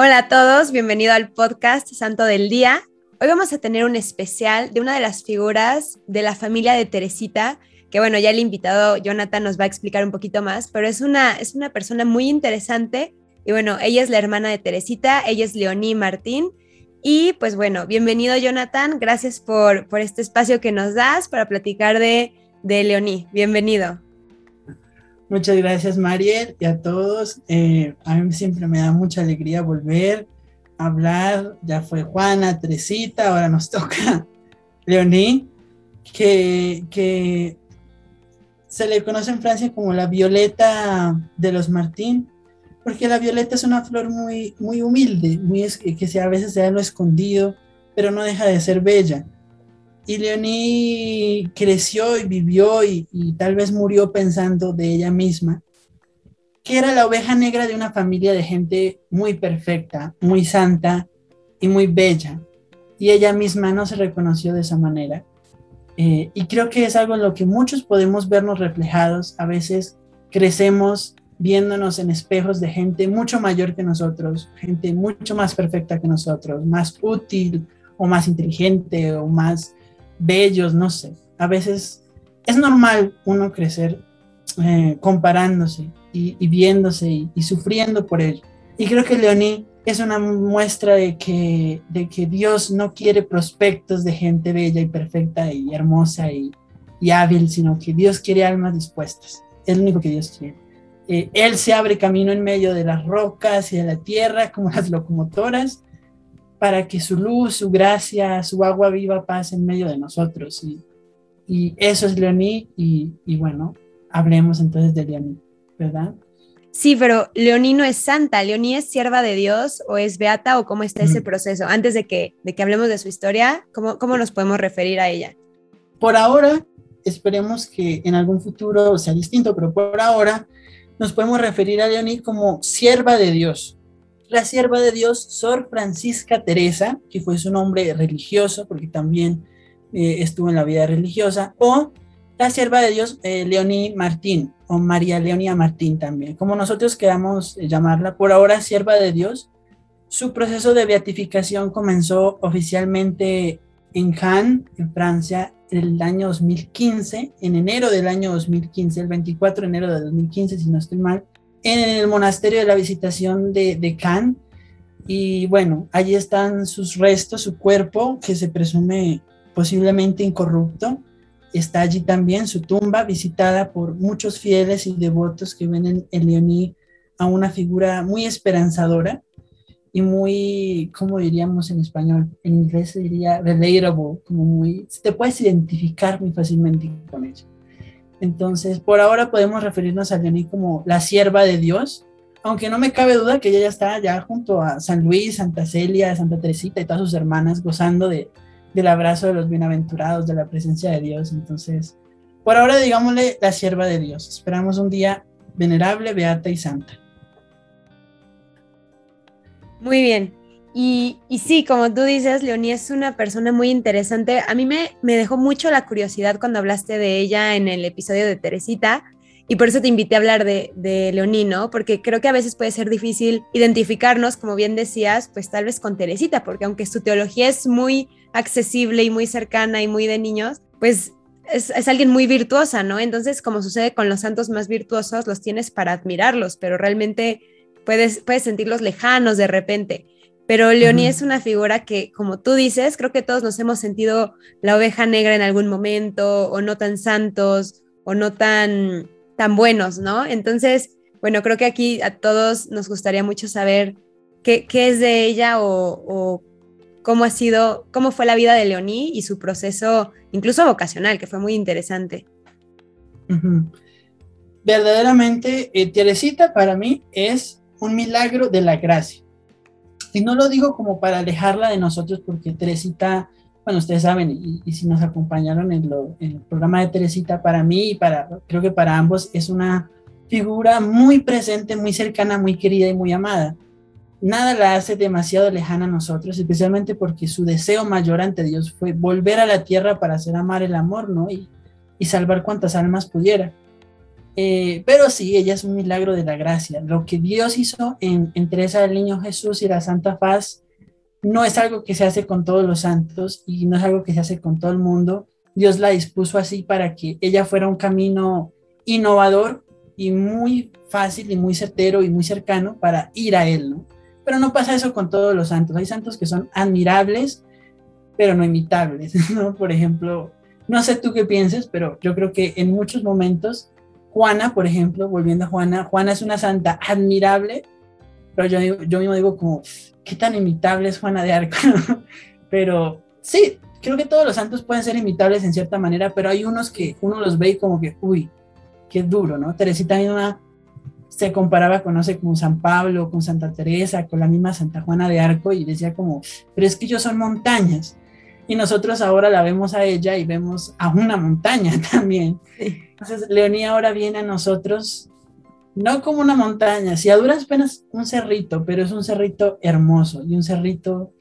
Hola a todos, bienvenido al podcast Santo del Día. Hoy vamos a tener un especial de una de las figuras de la familia de Teresita, que bueno, ya el invitado Jonathan nos va a explicar un poquito más, pero es una, es una persona muy interesante y bueno, ella es la hermana de Teresita, ella es Leoní Martín. Y pues bueno, bienvenido Jonathan, gracias por, por este espacio que nos das para platicar de, de Leoní. Bienvenido. Muchas gracias, Mariel, y a todos. Eh, a mí siempre me da mucha alegría volver a hablar. Ya fue Juana, Teresita, ahora nos toca Leoní, que, que se le conoce en Francia como la violeta de los Martín, porque la violeta es una flor muy, muy humilde, muy, que a veces se da lo escondido, pero no deja de ser bella. Y Leonie creció y vivió y, tal vez murió pensando de ella misma, que era la oveja negra de una familia de gente muy perfecta, muy santa y muy bella. Y ella misma no se reconoció de esa manera. Eh, y creo que es algo en lo que muchos podemos vernos reflejados. A veces crecemos viéndonos en espejos de gente mucho mayor que nosotros, gente mucho más perfecta que nosotros, más útil o más inteligente o más bellos, no sé. A veces es normal uno crecer eh, comparándose y, viéndose y, sufriendo por ello. Y creo que Leoní es una muestra de que, de que Dios no quiere prospectos de gente bella y perfecta y hermosa y, hábil, sino que Dios quiere almas dispuestas. Es lo único que Dios quiere. Eh, él se abre camino en medio de las rocas y de la tierra como las locomotoras para que su luz, su gracia, su agua viva pase en medio de nosotros. Y, y eso es Leoní y, y, bueno, hablemos entonces de Leoní, ¿verdad? Sí, pero Leoní no es santa, Leoní es sierva de Dios o es beata o cómo está ese proceso. Antes de que, de que hablemos de su historia, ¿cómo, ¿cómo nos podemos referir a ella? Por ahora, esperemos que en algún futuro sea distinto, pero por ahora nos podemos referir a Leoní como sierva de Dios la sierva de Dios, Sor Francisca Teresa, que fue su nombre religioso, porque también eh, estuvo en la vida religiosa, o la sierva de Dios, eh, Leoní Martín, o María Leonía Martín también, como nosotros queramos eh, llamarla, por ahora sierva de Dios. Su proceso de beatificación comenzó oficialmente en Cannes, en Francia, en el año 2015, en enero del año 2015, el 24 de enero de 2015, si no estoy mal, en el monasterio de la Visitación de, de. Y bueno, allí están sus restos, su cuerpo, que se presume posiblemente incorrupto. Está allí también su tumba, visitada por muchos fieles y devotos que ven en, en Leoní a una figura muy esperanzadora y muy, ¿cómo diríamos en español? En inglés se diría relatable, como muy, te puedes identificar muy fácilmente con ella. Entonces, por ahora podemos referirnos a Leoní como la sierva de Dios, aunque no me cabe duda que ella ya está ya junto a San Luis, Santa Celia, Santa Teresita y todas sus hermanas gozando de, del abrazo de los bienaventurados, de la presencia de Dios. Entonces, por ahora digámosle la sierva de Dios. Esperamos un día venerable, beata y santa. Muy bien. Y, sí, como tú dices, Leonie es una persona muy interesante. A mí me, me dejó mucho la curiosidad cuando hablaste de ella en el episodio de Teresita y por eso te invité a hablar de, de Leoní, ¿no? Porque creo que a veces puede ser difícil identificarnos, como bien decías, pues tal vez con Teresita, porque aunque su teología es muy accesible y muy cercana y muy de niños, pues es, es, alguien muy virtuosa, ¿no? Entonces, como sucede con los santos más virtuosos, los tienes para admirarlos, pero realmente puedes, puedes sentirlos lejanos de repente. Pero Leoní es una figura que, como tú dices, creo que todos nos hemos sentido la oveja negra en algún momento, o no tan santos, o no tan, tan buenos, ¿no? Entonces, bueno, creo que aquí a todos nos gustaría mucho saber qué, qué es de ella o, cómo ha sido, cómo fue la vida de Leoní y su proceso, incluso vocacional, que fue muy interesante. Verdaderamente, eh, Teresita para mí es un milagro de la gracia y no lo digo como para alejarla de nosotros, porque Teresita, bueno, ustedes saben, y, si nos acompañaron en, el programa de Teresita, para mí y para, creo que para ambos, es una figura muy presente, muy cercana, muy querida y muy amada. Nada la hace demasiado lejana a nosotros, especialmente porque su deseo mayor ante Dios fue volver a la tierra para hacer amar el amor, ¿no? Y, y salvar cuantas almas pudiera. Eh, pero sí, ella es un milagro de la gracia. Lo que Dios hizo en, en Teresa del Niño Jesús y la Santa Paz no es algo que se hace con todos los santos y no es algo que se hace con todo el mundo. Dios la dispuso así para que ella fuera un camino innovador y muy fácil y muy certero y muy cercano para ir a Él, ¿no? Pero no pasa eso con todos los santos. Hay santos que son admirables, pero no imitables, ¿no? Por ejemplo, no sé tú qué pienses, pero yo creo que en muchos momentos, Juana, por ejemplo, volviendo a Juana, Juana es una santa admirable, pero yo, yo mismo digo como, qué tan imitable es Juana de Arco, pero sí, creo que todos los santos pueden ser imitables en cierta manera, pero hay unos que uno los ve y como que, uy, qué duro, ¿no? Teresita misma se comparaba con, no con San Pablo, con Santa Teresa, con la misma Santa Juana de Arco y decía como, pero es que ellos son montañas. Y nosotros ahora la vemos a ella y vemos a una montaña también. Entonces, Leonía ahora viene a nosotros, no como una montaña, si a duras penas un cerrito, pero es un cerrito hermoso y un cerrito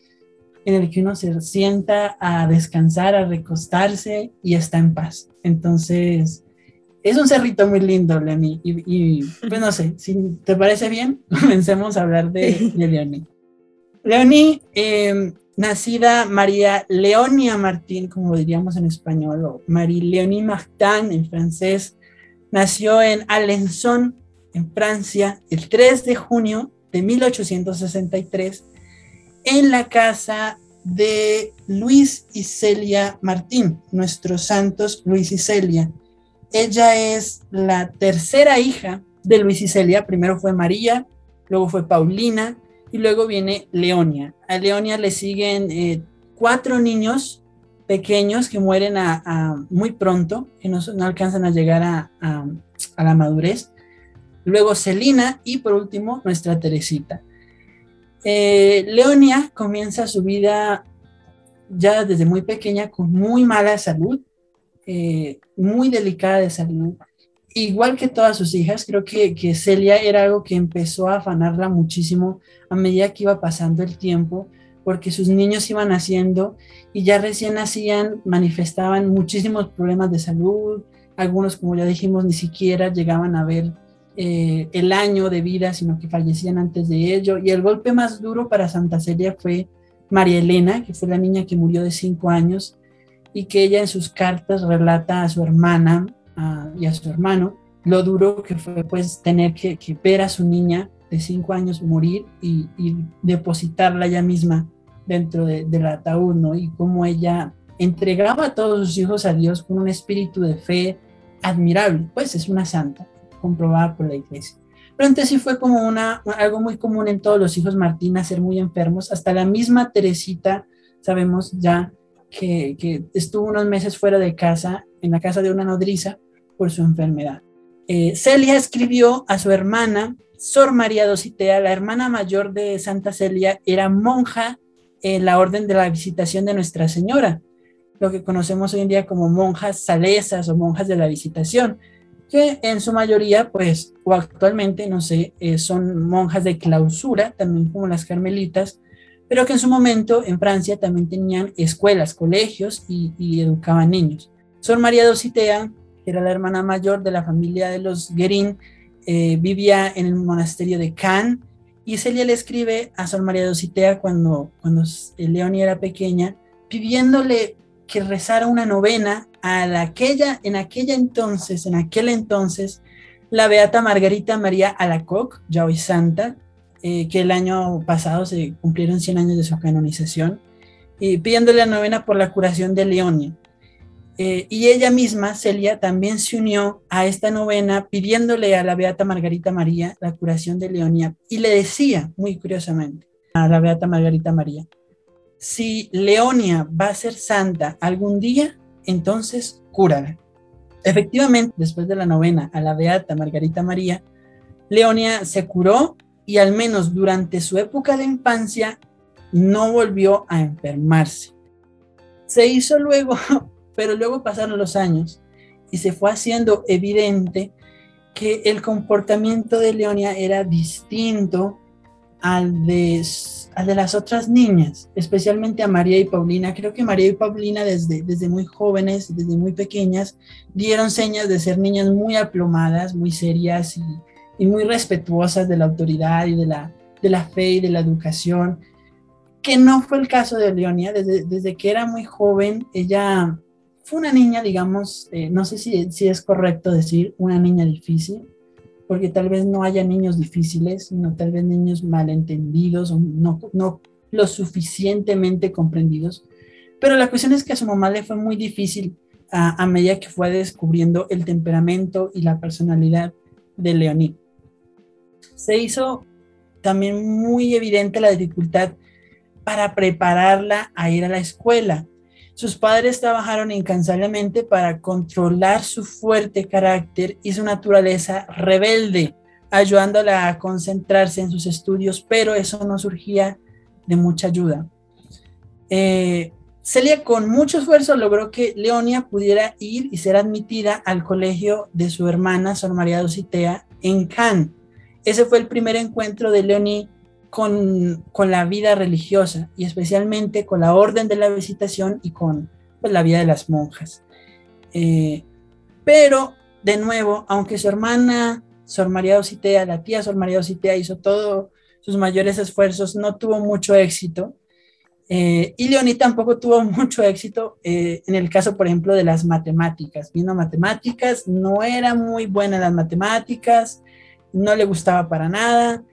en el que uno se sienta a descansar, a recostarse y está en paz. Entonces, es un cerrito muy lindo, Leonie. Y, pues no sé, si te parece bien, comencemos a hablar de, de Leonie. Leonie, em, nacida María Leonia Martín, como diríamos en español, o Marie Leonie Martin en francés, nació en Alençon, en Francia, el 3 de junio de 1863, en la casa de Luis y Celia Martín, nuestros santos Luis y Celia. Ella es la tercera hija de Luis y Celia. Primero fue María, luego fue Paulina y luego viene Leonia. A Leonia le siguen eh, cuatro niños pequeños que mueren a, muy pronto, que no, alcanzan a llegar a, la madurez. Luego Celina y por último nuestra Teresita. Eh, Leonia comienza su vida ya desde muy pequeña con muy mala salud. Eh, muy delicada de salud. Igual que todas sus hijas, creo que, que Celia era algo que empezó a afanarla muchísimo a medida que iba pasando el tiempo, porque sus niños iban naciendo y ya recién nacían, manifestaban muchísimos problemas de salud, algunos, como ya dijimos, ni siquiera llegaban a ver eh, el año de vida, sino que fallecían antes de ello. Y el golpe más duro para Santa Celia fue María Elena, que fue la niña que murió de cinco años, y que ella en sus cartas relata a su hermana y a su hermano lo duro que fue pues tener que, ver a su niña de cinco años morir y, depositarla ella misma dentro del ataúd, ¿no? Y cómo ella entregaba a todos sus hijos a Dios con un espíritu de fe admirable, pues es una santa, comprobada por la iglesia. Pero antes sí fue como una, algo muy común en todos los hijos Martina ser muy enfermos, hasta la misma Teresita, sabemos ya que, estuvo unos meses fuera de casa, en la casa de una nodriza, por su enfermedad. Eh, Celia escribió a su hermana, Sor María Dositea, la hermana mayor de Santa Celia, era monja en la Orden de la Visitación de Nuestra Señora, lo que conocemos hoy en día como monjas salesas o monjas de la Visitación, que en su mayoría, pues, o actualmente, no sé, eh, son monjas de clausura, también como las carmelitas, pero que en su momento en Francia también tenían escuelas, colegios y, educaban niños. Sor María Dositea, era la hermana mayor de la familia de los Guerin, eh, vivía en el monasterio de Cannes y Celia le escribe a Sor María Dositea cuando, cuando Leonie era pequeña, pidiéndole que rezara una novena a la aquella, en aquella entonces, en aquel entonces, la beata Margarita María Alacoque, ya hoy santa, eh, que el año pasado se cumplieron 100 años de su canonización, y pidiéndole la novena por la curación de Leonia. Eh, y ella misma, Celia, también se unió a esta novena pidiéndole a la Beata Margarita María la curación de Leonia y le decía, muy curiosamente, a la Beata Margarita María, si Leonia va a ser santa algún día, entonces cúrala. Efectivamente, después de la novena a la Beata Margarita María, Leonia se curó y al menos durante su época de infancia no volvió a enfermarse. Se hizo luego, pero luego pasaron los años y se fue haciendo evidente que el comportamiento de Leonia era distinto al de, las otras niñas, especialmente a María y Paulina. Creo que María y Paulina desde, desde muy jóvenes, desde muy pequeñas, dieron señas de ser niñas muy aplomadas, muy serias y, y muy respetuosas de la autoridad y de la, de la fe y de la educación, que no fue el caso de Leonia. Desde, desde que era muy joven, ella fue una niña, digamos, eh, no sé si, es correcto decir una niña difícil, porque tal vez no haya niños difíciles, sino tal vez niños malentendidos o no, no lo suficientemente comprendidos. Pero la cuestión es que a su mamá le fue muy difícil a, a medida que fue descubriendo el temperamento y la personalidad de Leonie. Se hizo también muy evidente la dificultad para prepararla a ir a la escuela. Sus padres trabajaron incansablemente para controlar su fuerte carácter y su naturaleza rebelde, ayudándola a concentrarse en sus estudios, pero eso no surgía de mucha ayuda. Eh, Celia con mucho esfuerzo logró que Leonia pudiera ir y ser admitida al colegio de su hermana Sor María Dositea en Cannes. Ese fue el primer encuentro de Leonie con, con, la vida religiosa y especialmente con la orden de la visitación y con pues, la vida de las monjas. Eh, pero, de nuevo, aunque su hermana Sor María Ocitea, la tía Sor María Ocitea, hizo todos sus mayores esfuerzos, no tuvo mucho éxito. Eh, y Leoní tampoco tuvo mucho éxito eh, en el caso, por ejemplo, de las matemáticas. Vino matemáticas, no era muy buena en las matemáticas, no le gustaba para nada.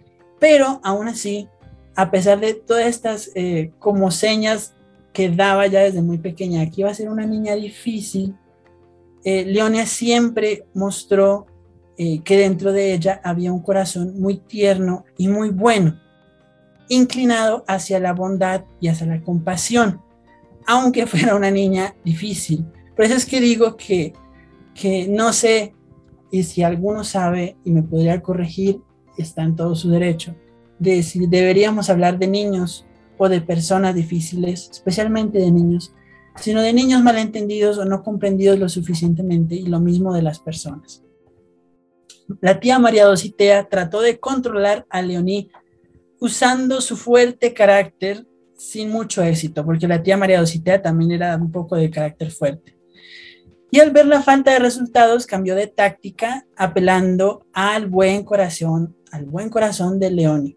Pero aún así, a pesar de todas estas eh, como señas que daba ya desde muy pequeña, que iba a ser una niña difícil, eh, Leonia siempre mostró eh, que dentro de ella había un corazón muy tierno y muy bueno, inclinado hacia la bondad y hacia la compasión, aunque fuera una niña difícil. Por eso es que digo que, que no sé, y si alguno sabe y me podría corregir, está en todo su derecho, de si deberíamos hablar de niños o de personas difíciles, especialmente de niños, sino de niños malentendidos o no comprendidos lo suficientemente y lo mismo de las personas. La tía María Dositea trató de controlar a Leoní usando su fuerte carácter sin mucho éxito, porque la tía María Dositea también era un poco de carácter fuerte. Y al ver la falta de resultados, cambió de táctica, apelando al buen corazón al buen corazón de Leoni.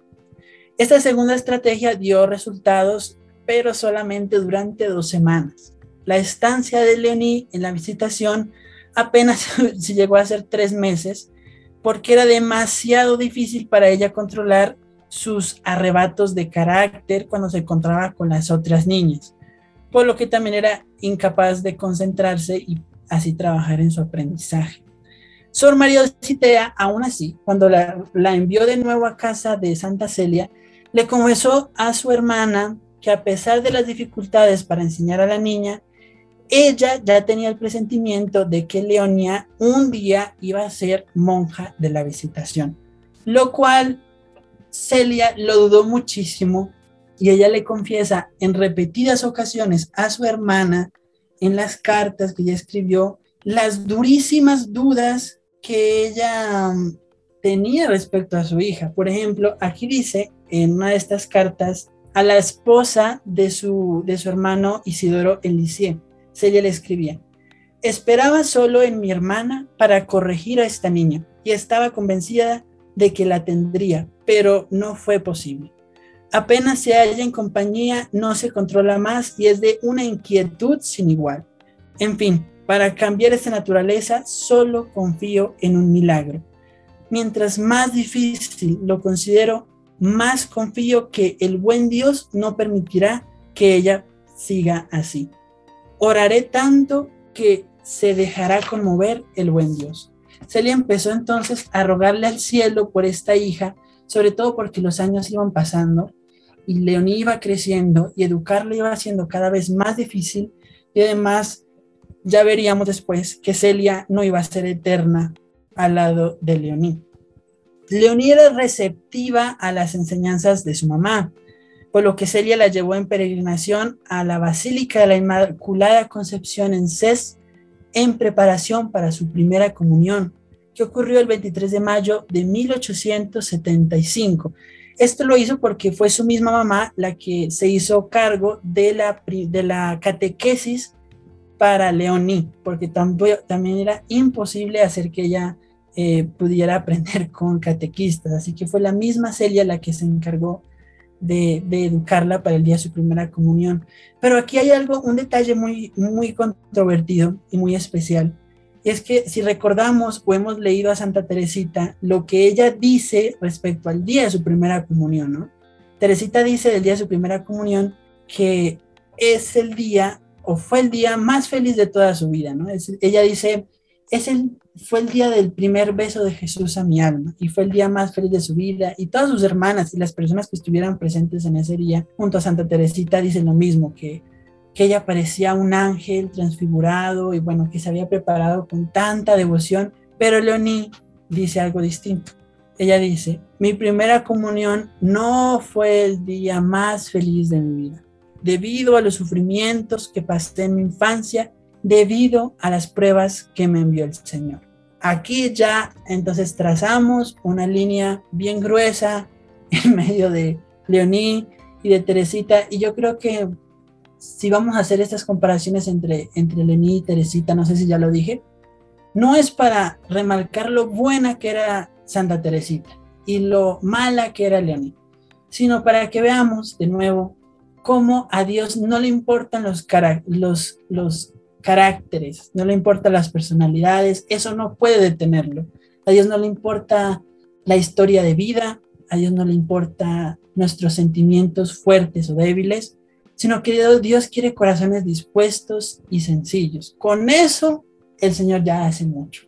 Esta segunda estrategia dio resultados, pero solamente durante dos semanas. La estancia de Leonie en la visitación apenas se llegó a ser tres meses, porque era demasiado difícil para ella controlar sus arrebatos de carácter cuando se encontraba con las otras niñas, por lo que también era incapaz de concentrarse y así trabajar en su aprendizaje. Sor María Citea, aún así, cuando la, envió de nuevo a casa de Santa Celia, le confesó a su hermana que a pesar de las dificultades para enseñar a la niña, ella ya tenía el presentimiento de que Leonia un día iba a ser monja de la visitación, lo cual Celia lo dudó muchísimo y ella le confiesa en repetidas ocasiones a su hermana en las cartas que ella escribió las durísimas dudas que ella mm, tenía respecto a su hija. Por ejemplo, aquí dice en una de estas cartas a la esposa de su, de su hermano Isidoro Elisier, Celia le escribía, esperaba solo en mi hermana para corregir a esta niña y estaba convencida de que la tendría, pero no fue posible. Apenas se halla en compañía, no se controla más y es de una inquietud sin igual. En fin, para cambiar esta naturaleza, solo confío en un milagro. Mientras más difícil lo considero, más confío que el buen Dios no permitirá que ella siga así. Oraré tanto que se dejará conmover el buen Dios. Celia empezó entonces a rogarle al cielo por esta hija, sobre todo porque los años iban pasando y Leoní iba creciendo y educarla iba siendo cada vez más difícil y además ya veríamos después que Celia no iba a ser eterna al lado de Leoní. Leoní era receptiva a las enseñanzas de su mamá, por lo que Celia la llevó en peregrinación a la Basílica de la Inmaculada Concepción en Cés en preparación para su primera comunión, que ocurrió el 23 de mayo de 1875. Esto lo hizo porque fue su misma mamá la que se hizo cargo de la, de la catequesis para Leoní, porque también era imposible hacer que ella eh, pudiera aprender con catequistas. Así que fue la misma Celia la que se encargó de, educarla para el día de su primera comunión. Pero aquí hay algo, un detalle muy, muy controvertido y muy especial. Es que si recordamos o hemos leído a Santa Teresita, lo que ella dice respecto al día de su primera comunión, ¿no? Teresita dice del día de su primera comunión que es el día o fue el día más feliz de toda su vida, ¿no? ella dice, es el, fue el día del primer beso de Jesús a mi alma y fue el día más feliz de su vida y todas sus hermanas y las personas que estuvieran presentes en ese día junto a Santa Teresita dicen lo mismo, que, que ella parecía un ángel transfigurado y bueno, que se había preparado con tanta devoción, pero Leoní dice algo distinto. Ella dice, mi primera comunión no fue el día más feliz de mi vida. Debido a los sufrimientos que pasé en mi infancia, debido a las pruebas que me envió el Señor. Aquí ya entonces trazamos una línea bien gruesa en medio de Leoní y de Teresita y yo creo que si vamos a hacer estas comparaciones entre, entre y Teresita, no sé si ya lo dije, no es para remarcar lo buena que era Santa Teresita y lo mala que era Leoní, sino para que veamos de nuevo cómo a Dios no le importan los, los, los caracteres, no le importan las personalidades, eso no puede detenerlo. A Dios no le importa la historia de vida, a Dios no le importa nuestros sentimientos fuertes o débiles, sino que Dios quiere corazones dispuestos y sencillos. Con eso el Señor ya hace mucho.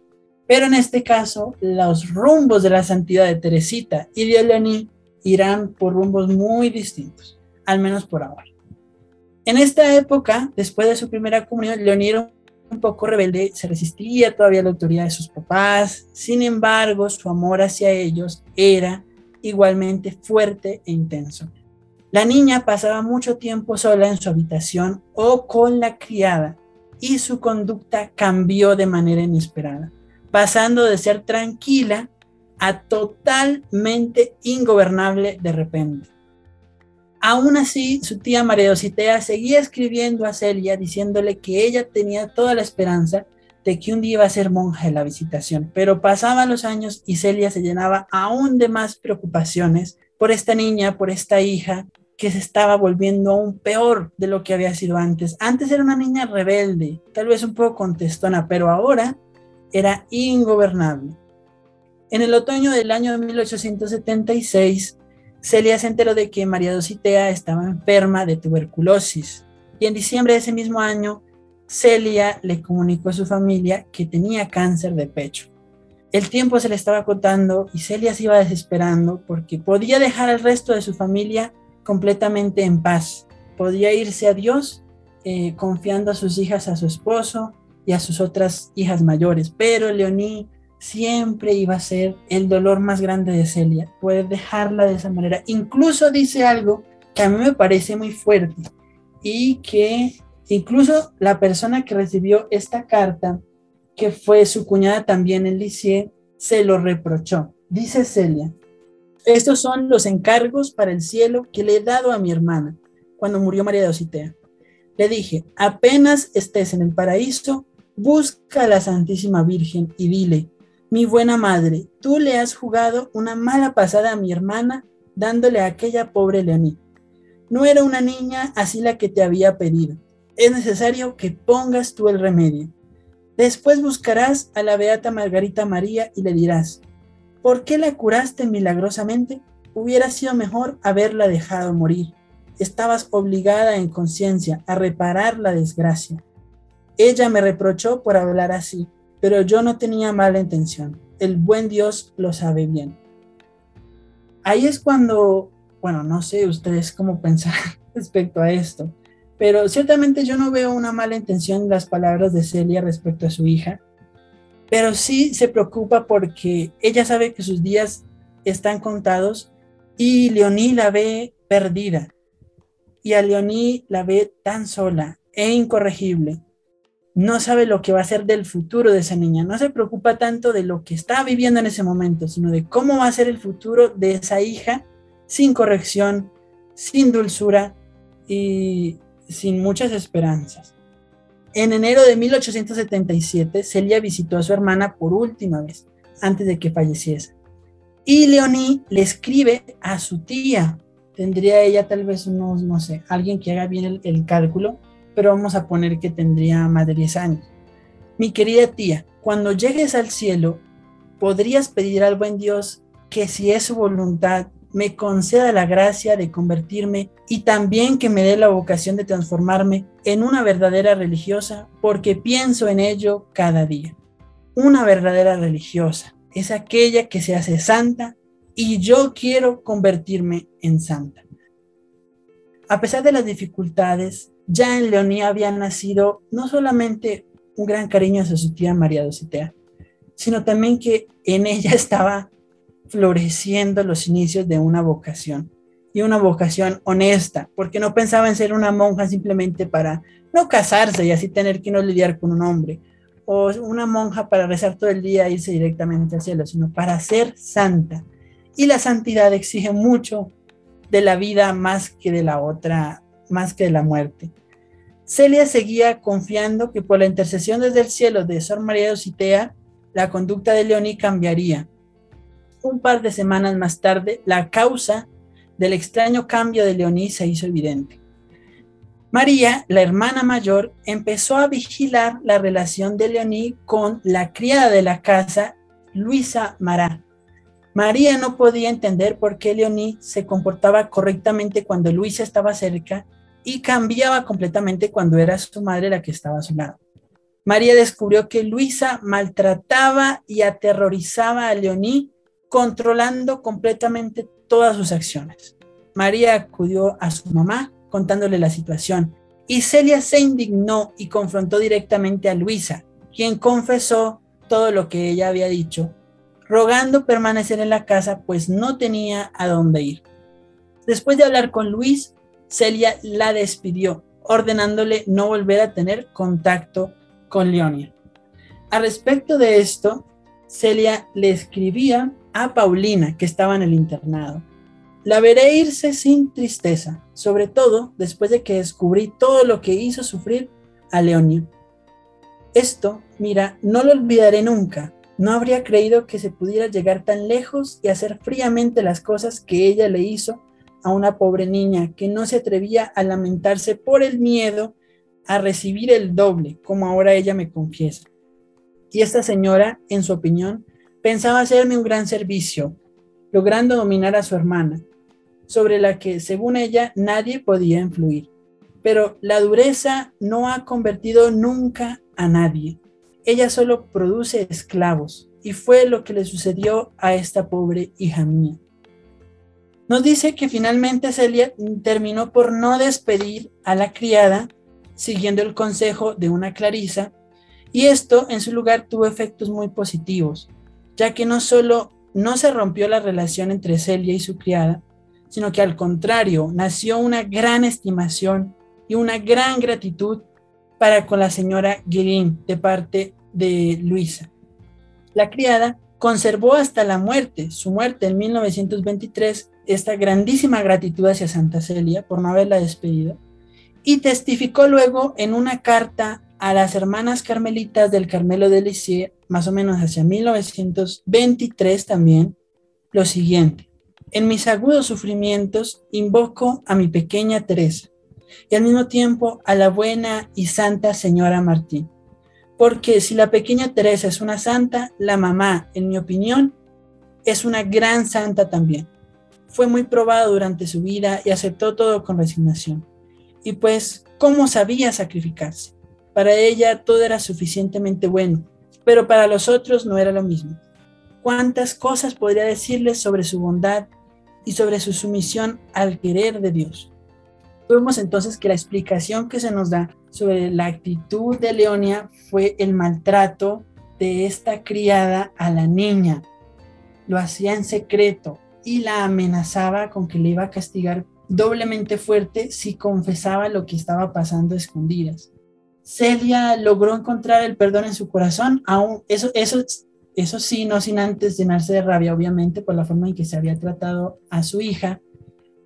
Pero en este caso, los rumbos de la santidad de Teresita y de Leoní irán por rumbos muy distintos, al menos por ahora. En esta época, después de su primera comunión, Leoní era un poco rebelde, se resistía todavía a la autoridad de sus papás, sin embargo, su amor hacia ellos era igualmente fuerte e intenso. La niña pasaba mucho tiempo sola en su habitación o con la criada y su conducta cambió de manera inesperada, pasando de ser tranquila a totalmente ingobernable de repente. Aún así, su tía María Dositea seguía escribiendo a Celia diciéndole que ella tenía toda la esperanza de que un día iba a ser monja en la visitación, pero pasaban los años y Celia se llenaba aún de más preocupaciones por esta niña, por esta hija, que se estaba volviendo aún peor de lo que había sido antes. Antes era una niña rebelde, tal vez un poco contestona, pero ahora era ingobernable. En el otoño del año de 1876, Celia se enteró de que María Dositea estaba enferma de tuberculosis y en diciembre de ese mismo año Celia le comunicó a su familia que tenía cáncer de pecho. El tiempo se le estaba acotando y Celia se iba desesperando porque podía dejar al resto de su familia completamente en paz. Podía irse a Dios eh, confiando a sus hijas a su esposo y a sus otras hijas mayores. Pero Leoní siempre iba a ser el dolor más grande de Celia, poder dejarla de esa manera. Incluso dice algo que a mí me parece muy fuerte y que incluso la persona que recibió esta carta, que fue su cuñada también en Lisieux, se lo reprochó. Dice Celia, estos son los encargos para el cielo que le he dado a mi hermana cuando murió María de Ocitea. Le dije, apenas estés en el paraíso, busca a la Santísima Virgen y dile, mi buena madre, tú le has jugado una mala pasada a mi hermana dándole a aquella pobre Leoní. No era una niña así la que te había pedido. Es necesario que pongas tú el remedio. Después buscarás a la beata Margarita María y le dirás, ¿por qué la curaste milagrosamente? Hubiera sido mejor haberla dejado morir. Estabas obligada en conciencia a reparar la desgracia. Ella me reprochó por hablar así, pero yo no tenía mala intención. El buen Dios lo sabe bien. Ahí es cuando, bueno, no sé ustedes cómo pensar respecto a esto, pero ciertamente yo no veo una mala intención en las palabras de Celia respecto a su hija, pero sí se preocupa porque ella sabe que sus días están contados y Leoní la ve perdida. Y a Leoní la ve tan sola e incorregible. No sabe lo que va a ser del futuro de esa niña, no se preocupa tanto de lo que está viviendo en ese momento, sino de cómo va a ser el futuro de esa hija sin corrección, sin dulzura y sin muchas esperanzas. En enero de 1877, Celia visitó a su hermana por última vez, antes de que falleciese. Y Leonie le escribe a su tía. Tendría ella tal vez unos, no sé, alguien que haga bien el, el cálculo, pero vamos a poner que tendría más de 10 años. Mi querida tía, cuando llegues al cielo, podrías pedir al buen Dios que si es su voluntad, me conceda la gracia de convertirme y también que me dé la vocación de transformarme en una verdadera religiosa, porque pienso en ello cada día. Una verdadera religiosa es aquella que se hace santa y yo quiero convertirme en santa. A pesar de las dificultades, ya en Leonía había nacido no solamente un gran cariño hacia su tía María Dositea, sino también que en ella estaba floreciendo los inicios de una vocación y una vocación honesta, porque no pensaba en ser una monja simplemente para no casarse y así tener que no lidiar con un hombre, o una monja para rezar todo el día e irse directamente al cielo, sino para ser santa. Y la santidad exige mucho de la vida más que de la otra, más que de la muerte. Celia seguía confiando que por la intercesión desde el cielo de Sor María de Ocitea, la conducta de Leoní cambiaría un par de semanas más tarde, la causa del extraño cambio de Leoní se hizo evidente. María, la hermana mayor, empezó a vigilar la relación de Leoní con la criada de la casa, Luisa Mará. María no podía entender por qué Leoní se comportaba correctamente cuando Luisa estaba cerca y cambiaba completamente cuando era su madre la que estaba a su lado. María descubrió que Luisa maltrataba y aterrorizaba a Leoní controlando completamente todas sus acciones. María acudió a su mamá contándole la situación y Celia se indignó y confrontó directamente a Luisa, quien confesó todo lo que ella había dicho, rogando permanecer en la casa pues no tenía a dónde ir. Después de hablar con Luis, Celia la despidió, ordenándole no volver a tener contacto con Leonia. A respecto de esto, Celia le escribía a Paulina, que estaba en el internado. La veré irse sin tristeza, sobre todo después de que descubrí todo lo que hizo sufrir a Leonia. Esto, mira, no lo olvidaré nunca. No habría creído que se pudiera llegar tan lejos y hacer fríamente las cosas que ella le hizo a una pobre niña que no se atrevía a lamentarse por el miedo a recibir el doble, como ahora ella me confiesa. Y esta señora, en su opinión, Pensaba hacerme un gran servicio, logrando dominar a su hermana, sobre la que, según ella, nadie podía influir. Pero la dureza no ha convertido nunca a nadie. Ella solo produce esclavos, y fue lo que le sucedió a esta pobre hija mía. Nos dice que finalmente Celia terminó por no despedir a la criada, siguiendo el consejo de una Clarisa, y esto en su lugar tuvo efectos muy positivos ya que no solo no se rompió la relación entre Celia y su criada, sino que al contrario, nació una gran estimación y una gran gratitud para con la señora Guerin de parte de Luisa. La criada conservó hasta la muerte, su muerte en 1923, esta grandísima gratitud hacia Santa Celia por no haberla despedido y testificó luego en una carta a las hermanas carmelitas del Carmelo de Lisieux, más o menos hacia 1923 también, lo siguiente. En mis agudos sufrimientos invoco a mi pequeña Teresa y al mismo tiempo a la buena y santa señora Martín. Porque si la pequeña Teresa es una santa, la mamá, en mi opinión, es una gran santa también. Fue muy probada durante su vida y aceptó todo con resignación. Y pues, ¿cómo sabía sacrificarse? Para ella todo era suficientemente bueno, pero para los otros no era lo mismo. ¿Cuántas cosas podría decirles sobre su bondad y sobre su sumisión al querer de Dios? Vemos entonces que la explicación que se nos da sobre la actitud de Leonia fue el maltrato de esta criada a la niña. Lo hacía en secreto y la amenazaba con que le iba a castigar doblemente fuerte si confesaba lo que estaba pasando a escondidas. Celia logró encontrar el perdón en su corazón, aún eso, eso, eso sí, no sin antes llenarse de rabia, obviamente, por la forma en que se había tratado a su hija,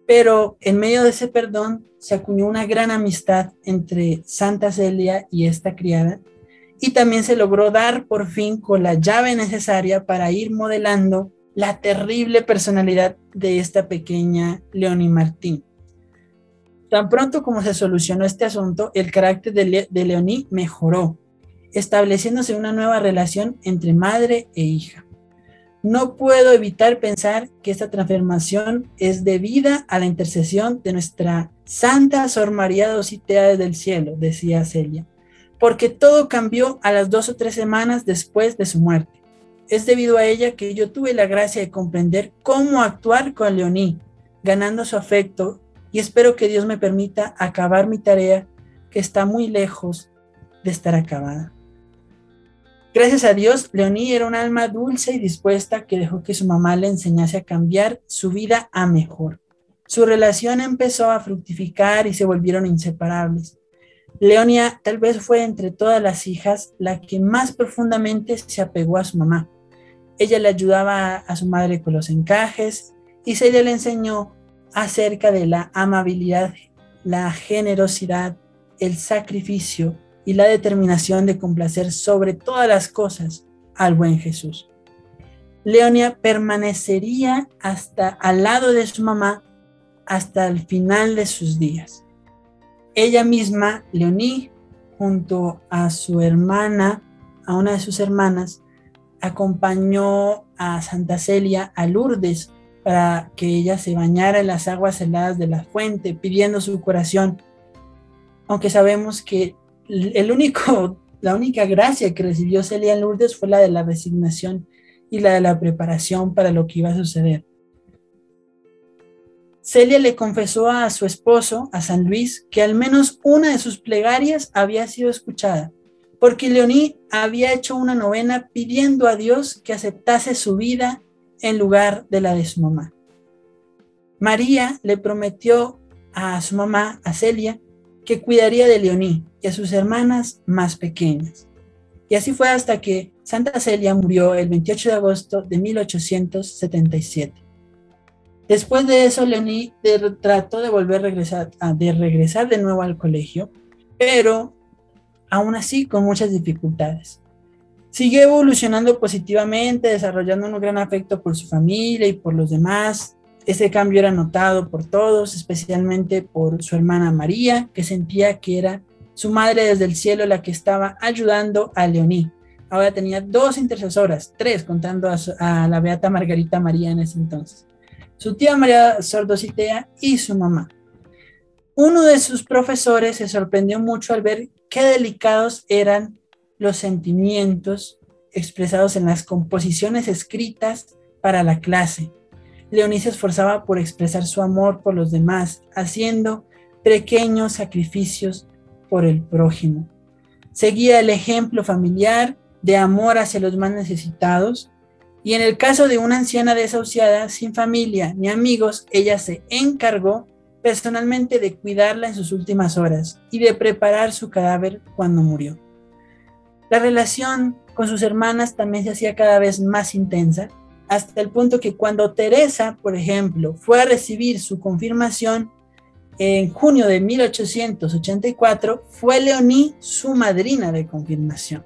Pero en medio de ese perdón se acuñó una gran amistad entre Santa Celia y esta criada y también se logró dar por fin con la llave necesaria para ir modelando la terrible personalidad de esta pequeña Leonie Martín. Tan pronto como se solucionó este asunto, el carácter de, Leonie mejoró, estableciéndose una nueva relación entre madre e hija. No puedo evitar pensar que esta transformación es debida a la intercesión de nuestra Santa Sor María Dositea desde el cielo, decía Celia, porque todo cambió a las dos o tres semanas después de su muerte. Es debido a ella que yo tuve la gracia de comprender cómo actuar con Leoní, ganando su afecto, y espero que Dios me permita acabar mi tarea que está muy lejos de estar acabada. Gracias a Dios, Leonie era un alma dulce y dispuesta que dejó que su mamá le enseñase a cambiar su vida a mejor. Su relación empezó a fructificar y se volvieron inseparables. Leonia tal vez fue entre todas las hijas la que más profundamente se apegó a su mamá. Ella le ayudaba a su madre con los encajes y se le enseñó acerca de la amabilidad, la generosidad, el sacrificio y la determinación de complacer sobre todas las cosas al buen Jesús. Leonia permanecería hasta al lado de su mamá hasta el final de sus días. Ella misma, Leonie, junto a su hermana, a una de sus hermanas, acompañó a Santa Celia a Lourdes para que ella se bañara en las aguas heladas de la fuente, pidiendo su curación. Aunque sabemos que el único, la única gracia que recibió Celia Lourdes fue la de la resignación y la de la preparación para lo que iba a suceder. Celia le confesó a su esposo, a San Luis, que al menos una de sus plegarias había sido escuchada, porque Leoní había hecho una novena pidiendo a Dios que aceptase su vida en lugar de la de su mamá. María le prometió a su mamá, a Celia, que cuidaría de Leoní y a sus hermanas más pequeñas. Y así fue hasta que Santa Celia murió el 28 de agosto de 1877. Después de eso, Leoní trató de volver a regresar, de regresar de nuevo al colegio, pero aún así con muchas dificultades. Sigue evolucionando positivamente, desarrollando un gran afecto por su familia y por los demás, ese cambio era notado por todos, especialmente por su hermana María, que sentía que era su madre desde el cielo la que estaba ayudando a Leoní. Ahora tenía dos intercesoras, tres, contando a, la beata Margarita María en ese entonces. Su tía María Sordositea y su mamá. Uno de sus profesores se sorprendió mucho al ver qué delicados eran los sentimientos expresados en las composiciones escritas para la clase Leoní se esforzaba por expresar su amor por los demás, haciendo pequeños sacrificios por el prójimo. Seguía el ejemplo familiar de amor hacia los más necesitados y en el caso de una anciana desahuciada sin familia ni amigos, ella se encargó personalmente de cuidarla en sus últimas horas y de preparar su cadáver cuando murió. La relación con sus hermanas también se hacía cada vez más intensa hasta el punto que cuando Teresa, por ejemplo, fue a recibir su confirmación en junio de 1884, fue Leoní su madrina de confirmación.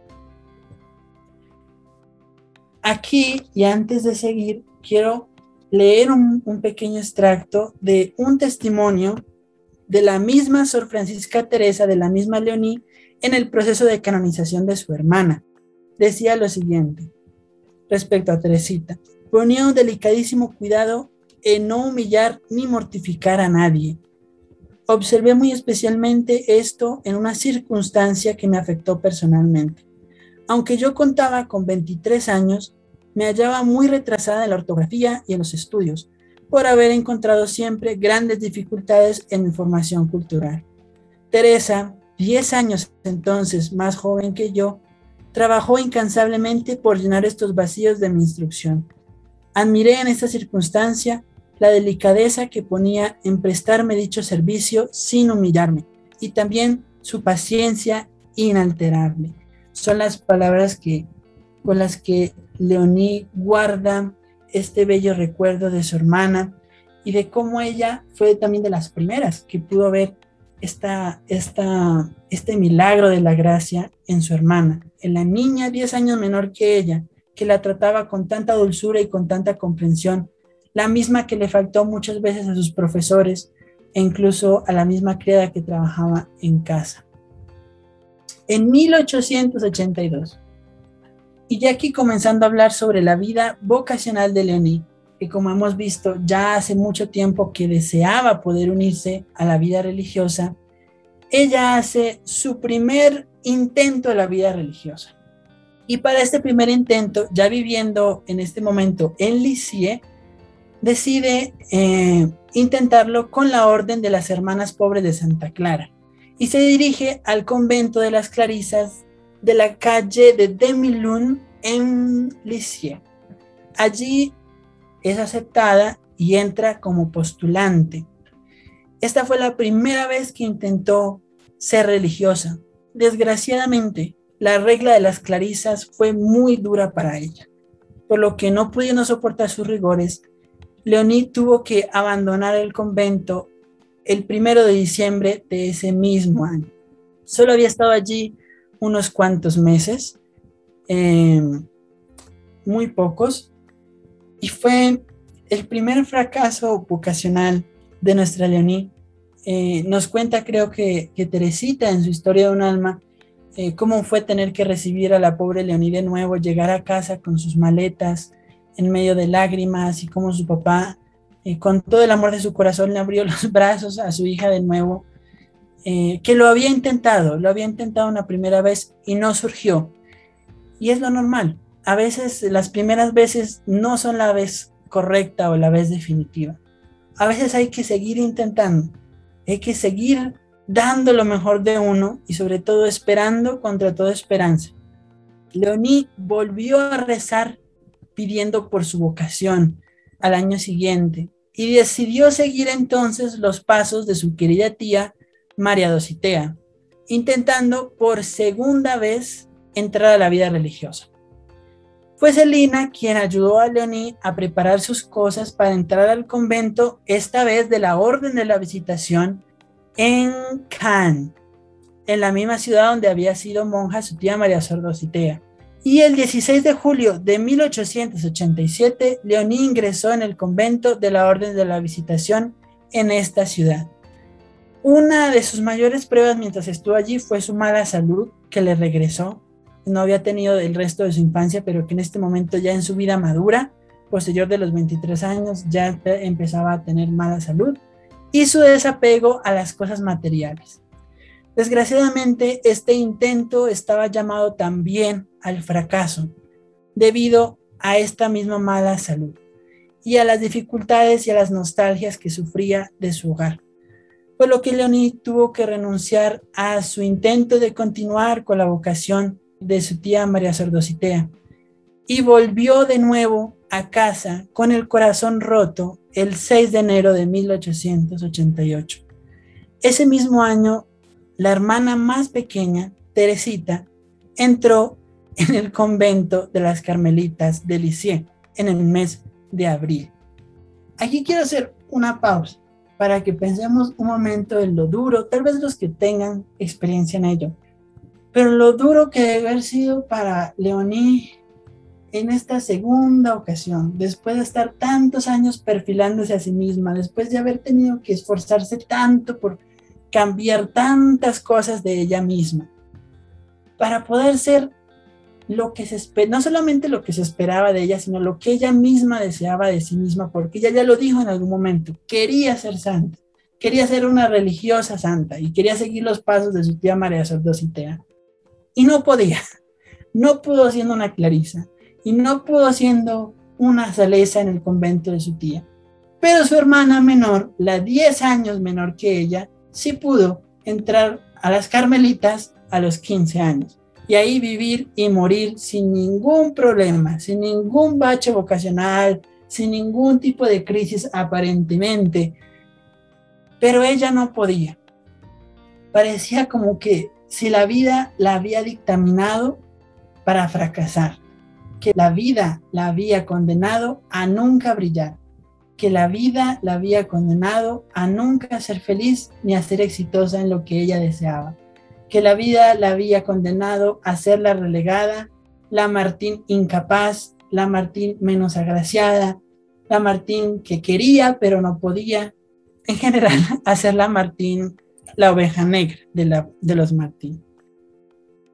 Aquí, y antes de seguir, quiero leer un, pequeño extracto de un testimonio de la misma Sor Francisca Teresa, de la misma Leoní, en el proceso de canonización de su hermana. Decía lo siguiente respecto a Teresita ponía un delicadísimo cuidado en no humillar ni mortificar a nadie. Observé muy especialmente esto en una circunstancia que me afectó personalmente. Aunque yo contaba con 23 años, me hallaba muy retrasada en la ortografía y en los estudios, por haber encontrado siempre grandes dificultades en mi formación cultural. Teresa, 10 años entonces más joven que yo, trabajó incansablemente por llenar estos vacíos de mi instrucción. Admiré en esta circunstancia la delicadeza que ponía en prestarme dicho servicio sin humillarme y también su paciencia inalterable. Son las palabras que, con las que Leoní guarda este bello recuerdo de su hermana y de cómo ella fue también de las primeras que pudo ver esta, este milagro de la gracia en su hermana, en la niña 10 años menor que ella, que la trataba con tanta dulzura y con tanta comprensión, la misma que le faltó muchas veces a sus profesores e incluso a la misma criada que trabajaba en casa. En 1882, y ya aquí comenzando a hablar sobre la vida vocacional de Leonie, que como hemos visto ya hace mucho tiempo que deseaba poder unirse a la vida religiosa, ella hace su primer intento de la vida religiosa. Y para este primer intento, ya viviendo en este momento en Lisieux, decide eh, intentarlo con la Orden de las Hermanas Pobres de Santa Clara y se dirige al convento de las Clarisas de la calle de Demilun en Lisieux. Allí es aceptada y entra como postulante. Esta fue la primera vez que intentó ser religiosa. Desgraciadamente, la regla de las clarisas fue muy dura para ella, por lo que no pudiendo soportar sus rigores, Leonid tuvo que abandonar el convento el primero de diciembre de ese mismo año. Solo había estado allí unos cuantos meses, eh, muy pocos, y fue el primer fracaso vocacional de nuestra Leoní. Eh, nos cuenta, creo que, que, Teresita en su historia de un alma, eh, cómo fue tener que recibir a la pobre Leoní de nuevo, llegar a casa con sus maletas en medio de lágrimas y cómo su papá, eh, con todo el amor de su corazón, le abrió los brazos a su hija de nuevo, que lo había intentado, lo había intentado una primera vez y no surgió. Y es lo normal, a veces las primeras veces no son la vez correcta o la vez definitiva. A veces hay que seguir intentando, hay que seguir dando lo mejor de uno y sobre todo esperando contra toda esperanza. Leoní volvió a rezar pidiendo por su vocación al año siguiente y decidió seguir entonces los pasos de su querida tía María Dositea, intentando por segunda vez entrar a la vida religiosa. Fue Celina quien ayudó a Leonie a preparar sus cosas para entrar al convento, esta vez de la Orden de la Visitación en Cannes, en la misma ciudad donde había sido monja su tía María Sordositea. Y el 16 de julio de 1887, Leonie ingresó en el convento de la Orden de la Visitación en esta ciudad. Una de sus mayores pruebas mientras estuvo allí fue su mala salud que le regresó no había tenido el resto de su infancia, pero que en este momento ya en su vida madura, posterior de los 23 años, ya empezaba a tener mala salud y su desapego a las cosas materiales. Desgraciadamente, este intento estaba llamado también al fracaso debido a esta misma mala salud y a las dificultades y a las nostalgias que sufría de su hogar. Por lo que Leoní tuvo que renunciar a su intento de continuar con la vocación de su tía María Sordositea y volvió de nuevo a casa con el corazón roto el 6 de enero de 1888. Ese mismo año, la hermana más pequeña, Teresita, entró en el convento de las Carmelitas de Lisieux en el mes de abril. Aquí quiero hacer una pausa para que pensemos un momento en lo duro, tal vez los que tengan experiencia en ello, pero lo duro que debe haber sido para Leoní en esta segunda ocasión, después de estar tantos años perfilándose a sí misma, después de haber tenido que esforzarse tanto por cambiar tantas cosas de ella misma, para poder ser lo que se no solamente lo que se esperaba de ella, sino lo que ella misma deseaba de sí misma, porque ella ya lo dijo en algún momento, quería ser santa, quería ser una religiosa santa y quería seguir los pasos de su tía María Sordositea y no podía. No pudo siendo una Clarisa y no pudo siendo una Salesa en el convento de su tía. Pero su hermana menor, la 10 años menor que ella, sí pudo entrar a las Carmelitas a los 15 años y ahí vivir y morir sin ningún problema, sin ningún bache vocacional, sin ningún tipo de crisis aparentemente. Pero ella no podía. Parecía como que si la vida la había dictaminado para fracasar, que la vida la había condenado a nunca brillar. que la vida la había condenado a nunca ser feliz ni a ser exitosa en lo que ella deseaba, que la vida la había condenado a ser la relegada, la Martín incapaz, la Martín menos agraciada, la Martín que quería pero no podía, en general, a ser la Martín, la oveja negra de, la, de los Martín.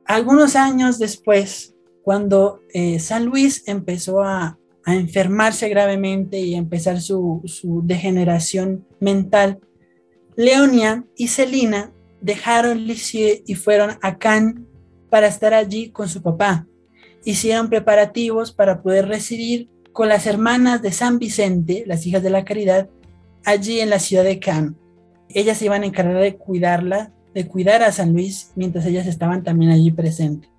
Algunos años después, cuando eh, San Luis empezó a, enfermarse gravemente y a empezar su, degeneración mental, Leonia y Celina dejaron Lisieux y fueron a Cannes para estar allí con su papá. Hicieron preparativos para poder residir con las hermanas de San Vicente, las hijas de la caridad, allí en la ciudad de Cannes. Ellas iban a encargar de cuidarla, de cuidar a San Luis, mientras ellas estaban también allí presentes.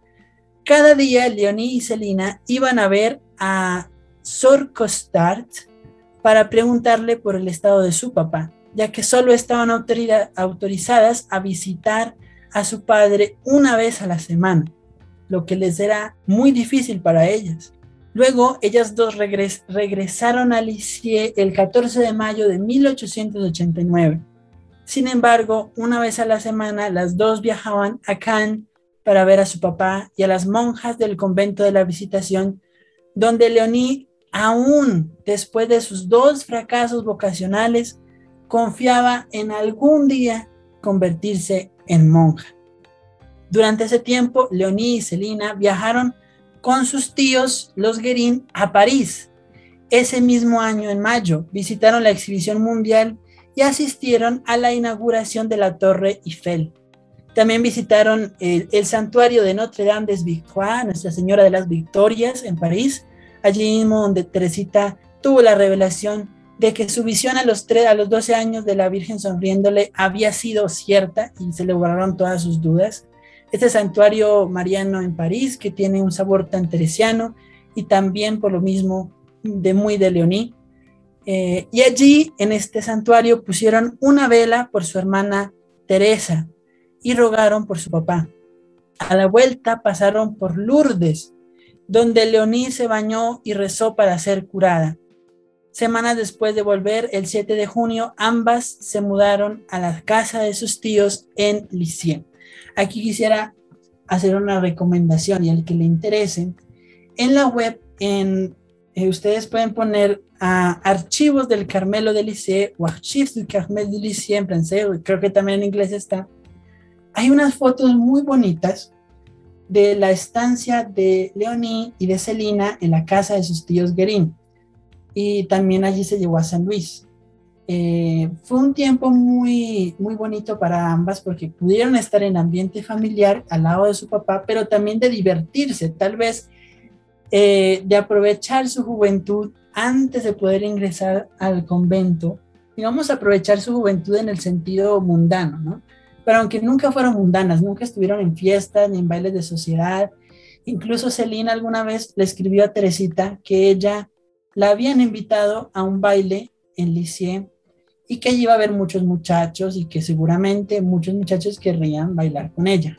Cada día Leonie y Celina iban a ver a Sor Costart para preguntarle por el estado de su papá, ya que solo estaban autorizadas a visitar a su padre una vez a la semana, lo que les era muy difícil para ellas. Luego, ellas dos regresaron a Lisieux el 14 de mayo de 1889. Sin embargo, una vez a la semana, las dos viajaban a Cannes para ver a su papá y a las monjas del convento de la Visitación, donde Leonie aún después de sus dos fracasos vocacionales, confiaba en algún día convertirse en monja. Durante ese tiempo, Leonie y Celina viajaron con sus tíos, los Guerin, a París. Ese mismo año, en mayo, visitaron la exhibición mundial y asistieron a la inauguración de la Torre Eiffel. También visitaron el, santuario de Notre Dame des Victoires, Nuestra Señora de las Victorias, en París, allí mismo donde Teresita tuvo la revelación de que su visión a los, a los 12 años de la Virgen sonriéndole había sido cierta y se le borraron todas sus dudas. Este santuario mariano en París, que tiene un sabor tan teresiano y también por lo mismo de muy de Leoní. Eh, y allí, en este santuario, pusieron una vela por su hermana Teresa y rogaron por su papá. A la vuelta pasaron por Lourdes, donde Leoní se bañó y rezó para ser curada. Semanas después de volver, el 7 de junio, ambas se mudaron a la casa de sus tíos en Lisieux. Aquí quisiera hacer una recomendación y al que le interese, en la web, en, eh, ustedes pueden poner a archivos del Carmelo de Lisieux o archivos del Carmelo de Lisieux en francés, creo que también en inglés está. Hay unas fotos muy bonitas de la estancia de Leonie y de Celina en la casa de sus tíos Guerin. Y también allí se llevó a San Luis. Eh, fue un tiempo muy, muy bonito para ambas porque pudieron estar en ambiente familiar al lado de su papá, pero también de divertirse, tal vez eh, de aprovechar su juventud antes de poder ingresar al convento. Y a aprovechar su juventud en el sentido mundano, ¿no? pero aunque nunca fueron mundanas, nunca estuvieron en fiestas ni en bailes de sociedad. Incluso Celina alguna vez le escribió a Teresita que ella la habían invitado a un baile en Lisieux y que allí iba a haber muchos muchachos y que seguramente muchos muchachos querrían bailar con ella.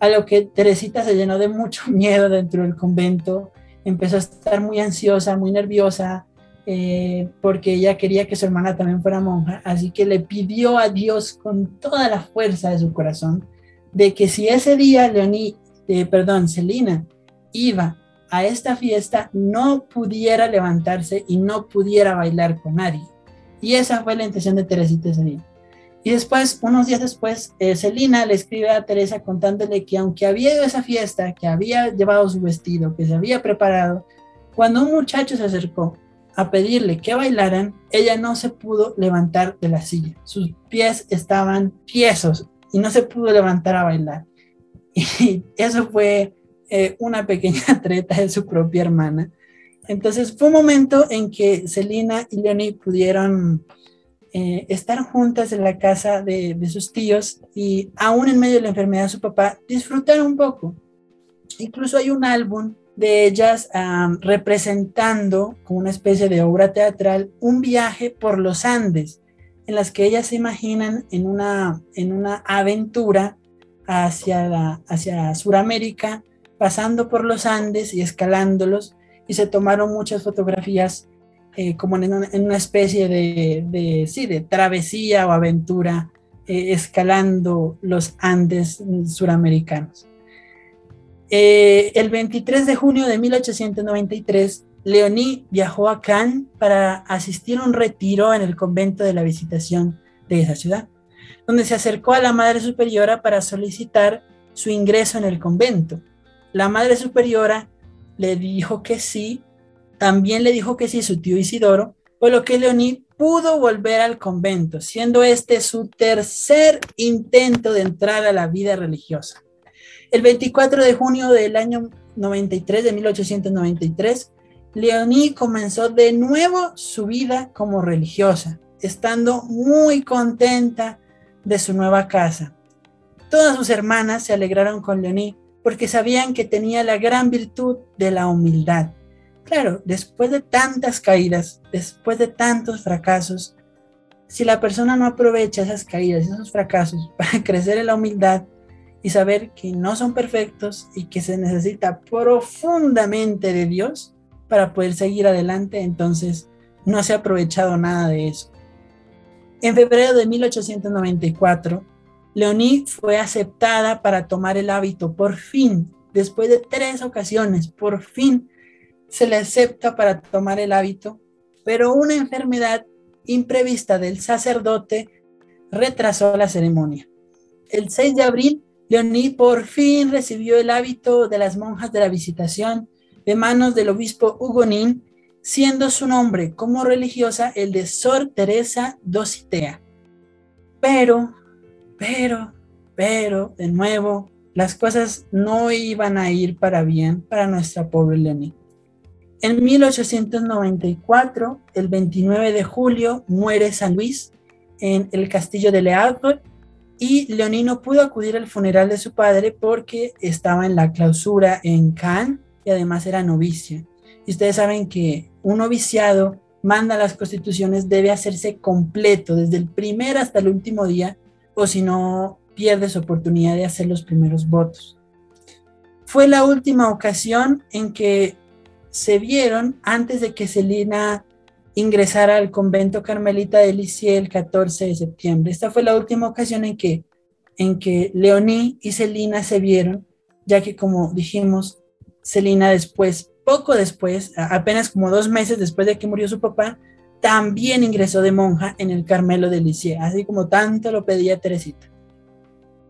A lo que Teresita se llenó de mucho miedo dentro del convento, empezó a estar muy ansiosa, muy nerviosa, eh, porque ella quería que su hermana también fuera monja, así que le pidió a Dios con toda la fuerza de su corazón de que si ese día Leoní, eh, perdón, Celina iba a esta fiesta, no pudiera levantarse y no pudiera bailar con nadie. Y esa fue la intención de Teresita ese día. Y después, unos días después, eh, Celina le escribe a Teresa contándole que aunque había ido a esa fiesta, que había llevado su vestido, que se había preparado, cuando un muchacho se acercó a pedirle que bailaran, ella no se pudo levantar de la silla. Sus pies estaban tiesos y no se pudo levantar a bailar. Y eso fue eh, una pequeña treta de su propia hermana. Entonces fue un momento en que Celina y Leonie pudieron eh, estar juntas en la casa de, sus tíos y aún en medio de la enfermedad de su papá, disfrutar un poco. Incluso hay un álbum de ellas representando como una especie de obra teatral un viaje por los Andes, en las que ellas se imaginan en una, en una aventura hacia, hacia Sudamérica, pasando por los Andes y escalándolos, y se tomaron muchas fotografías eh, como en una, especie de, sí, de travesía o aventura eh, escalando los Andes suramericanos. Eh, el 23 de junio de 1893, Leoní viajó a Cannes para asistir a un retiro en el convento de la Visitación de esa ciudad, donde se acercó a la Madre Superiora para solicitar su ingreso en el convento. La Madre Superiora le dijo que sí, también le dijo que sí su tío Isidoro, por lo que Leoní pudo volver al convento, siendo este su tercer intento de entrar a la vida religiosa. El 24 de junio del año 93, de 1893, Leoní comenzó de nuevo su vida como religiosa, estando muy contenta de su nueva casa. Todas sus hermanas se alegraron con Leoní porque sabían que tenía la gran virtud de la humildad. Claro, después de tantas caídas, después de tantos fracasos, si la persona no aprovecha esas caídas, esos fracasos para crecer en la humildad, y saber que no son perfectos y que se necesita profundamente de Dios para poder seguir adelante, entonces no se ha aprovechado nada de eso. En febrero de 1894, Leonie fue aceptada para tomar el hábito, por fin, después de tres ocasiones, por fin se le acepta para tomar el hábito, pero una enfermedad imprevista del sacerdote retrasó la ceremonia. El 6 de abril Leoní por fin recibió el hábito de las monjas de la visitación de manos del obispo Hugonín, siendo su nombre como religiosa el de Sor Teresa Dositea. Pero, pero, pero, de nuevo, las cosas no iban a ir para bien para nuestra pobre Leoní. En 1894, el 29 de julio, muere San Luis en el castillo de Le y Leonino pudo acudir al funeral de su padre porque estaba en la clausura en Cannes y además era novicia. Y ustedes saben que un noviciado manda las constituciones debe hacerse completo desde el primer hasta el último día o si no pierde su oportunidad de hacer los primeros votos. Fue la última ocasión en que se vieron antes de que Celina ingresar al convento carmelita de Lisieux el 14 de septiembre. Esta fue la última ocasión en que, en que Leoní y Celina se vieron, ya que como dijimos, Celina después, poco después, apenas como dos meses después de que murió su papá, también ingresó de monja en el Carmelo de Lisieux, así como tanto lo pedía Teresita.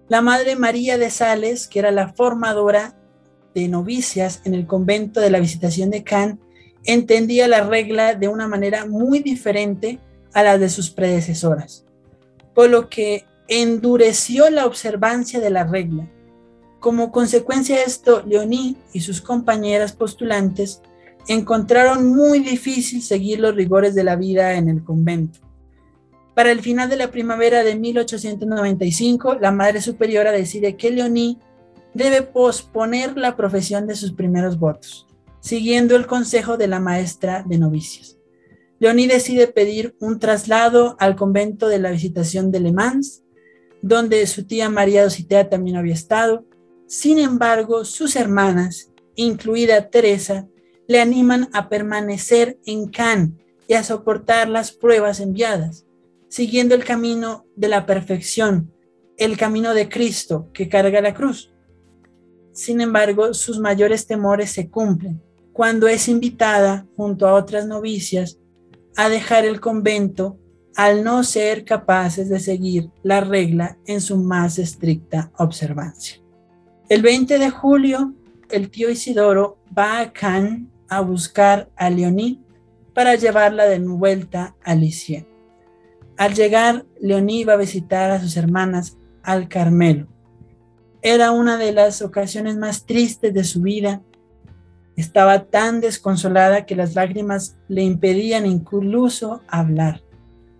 La Madre María de Sales, que era la formadora de novicias en el convento de la Visitación de Cannes, entendía la regla de una manera muy diferente a la de sus predecesoras, por lo que endureció la observancia de la regla. Como consecuencia de esto, Leoní y sus compañeras postulantes encontraron muy difícil seguir los rigores de la vida en el convento. Para el final de la primavera de 1895, la Madre Superiora decide que Leoní debe posponer la profesión de sus primeros votos siguiendo el consejo de la maestra de novicios. Leoní decide pedir un traslado al convento de la visitación de Le Mans, donde su tía María Dositea también había estado. Sin embargo, sus hermanas, incluida Teresa, le animan a permanecer en Cannes y a soportar las pruebas enviadas, siguiendo el camino de la perfección, el camino de Cristo que carga la cruz. Sin embargo, sus mayores temores se cumplen cuando es invitada, junto a otras novicias, a dejar el convento al no ser capaces de seguir la regla en su más estricta observancia. El 20 de julio, el tío Isidoro va a Cannes a buscar a Leoní para llevarla de vuelta a Lisieux. Al llegar, Leoní va a visitar a sus hermanas al Carmelo. Era una de las ocasiones más tristes de su vida estaba tan desconsolada que las lágrimas le impedían incluso hablar.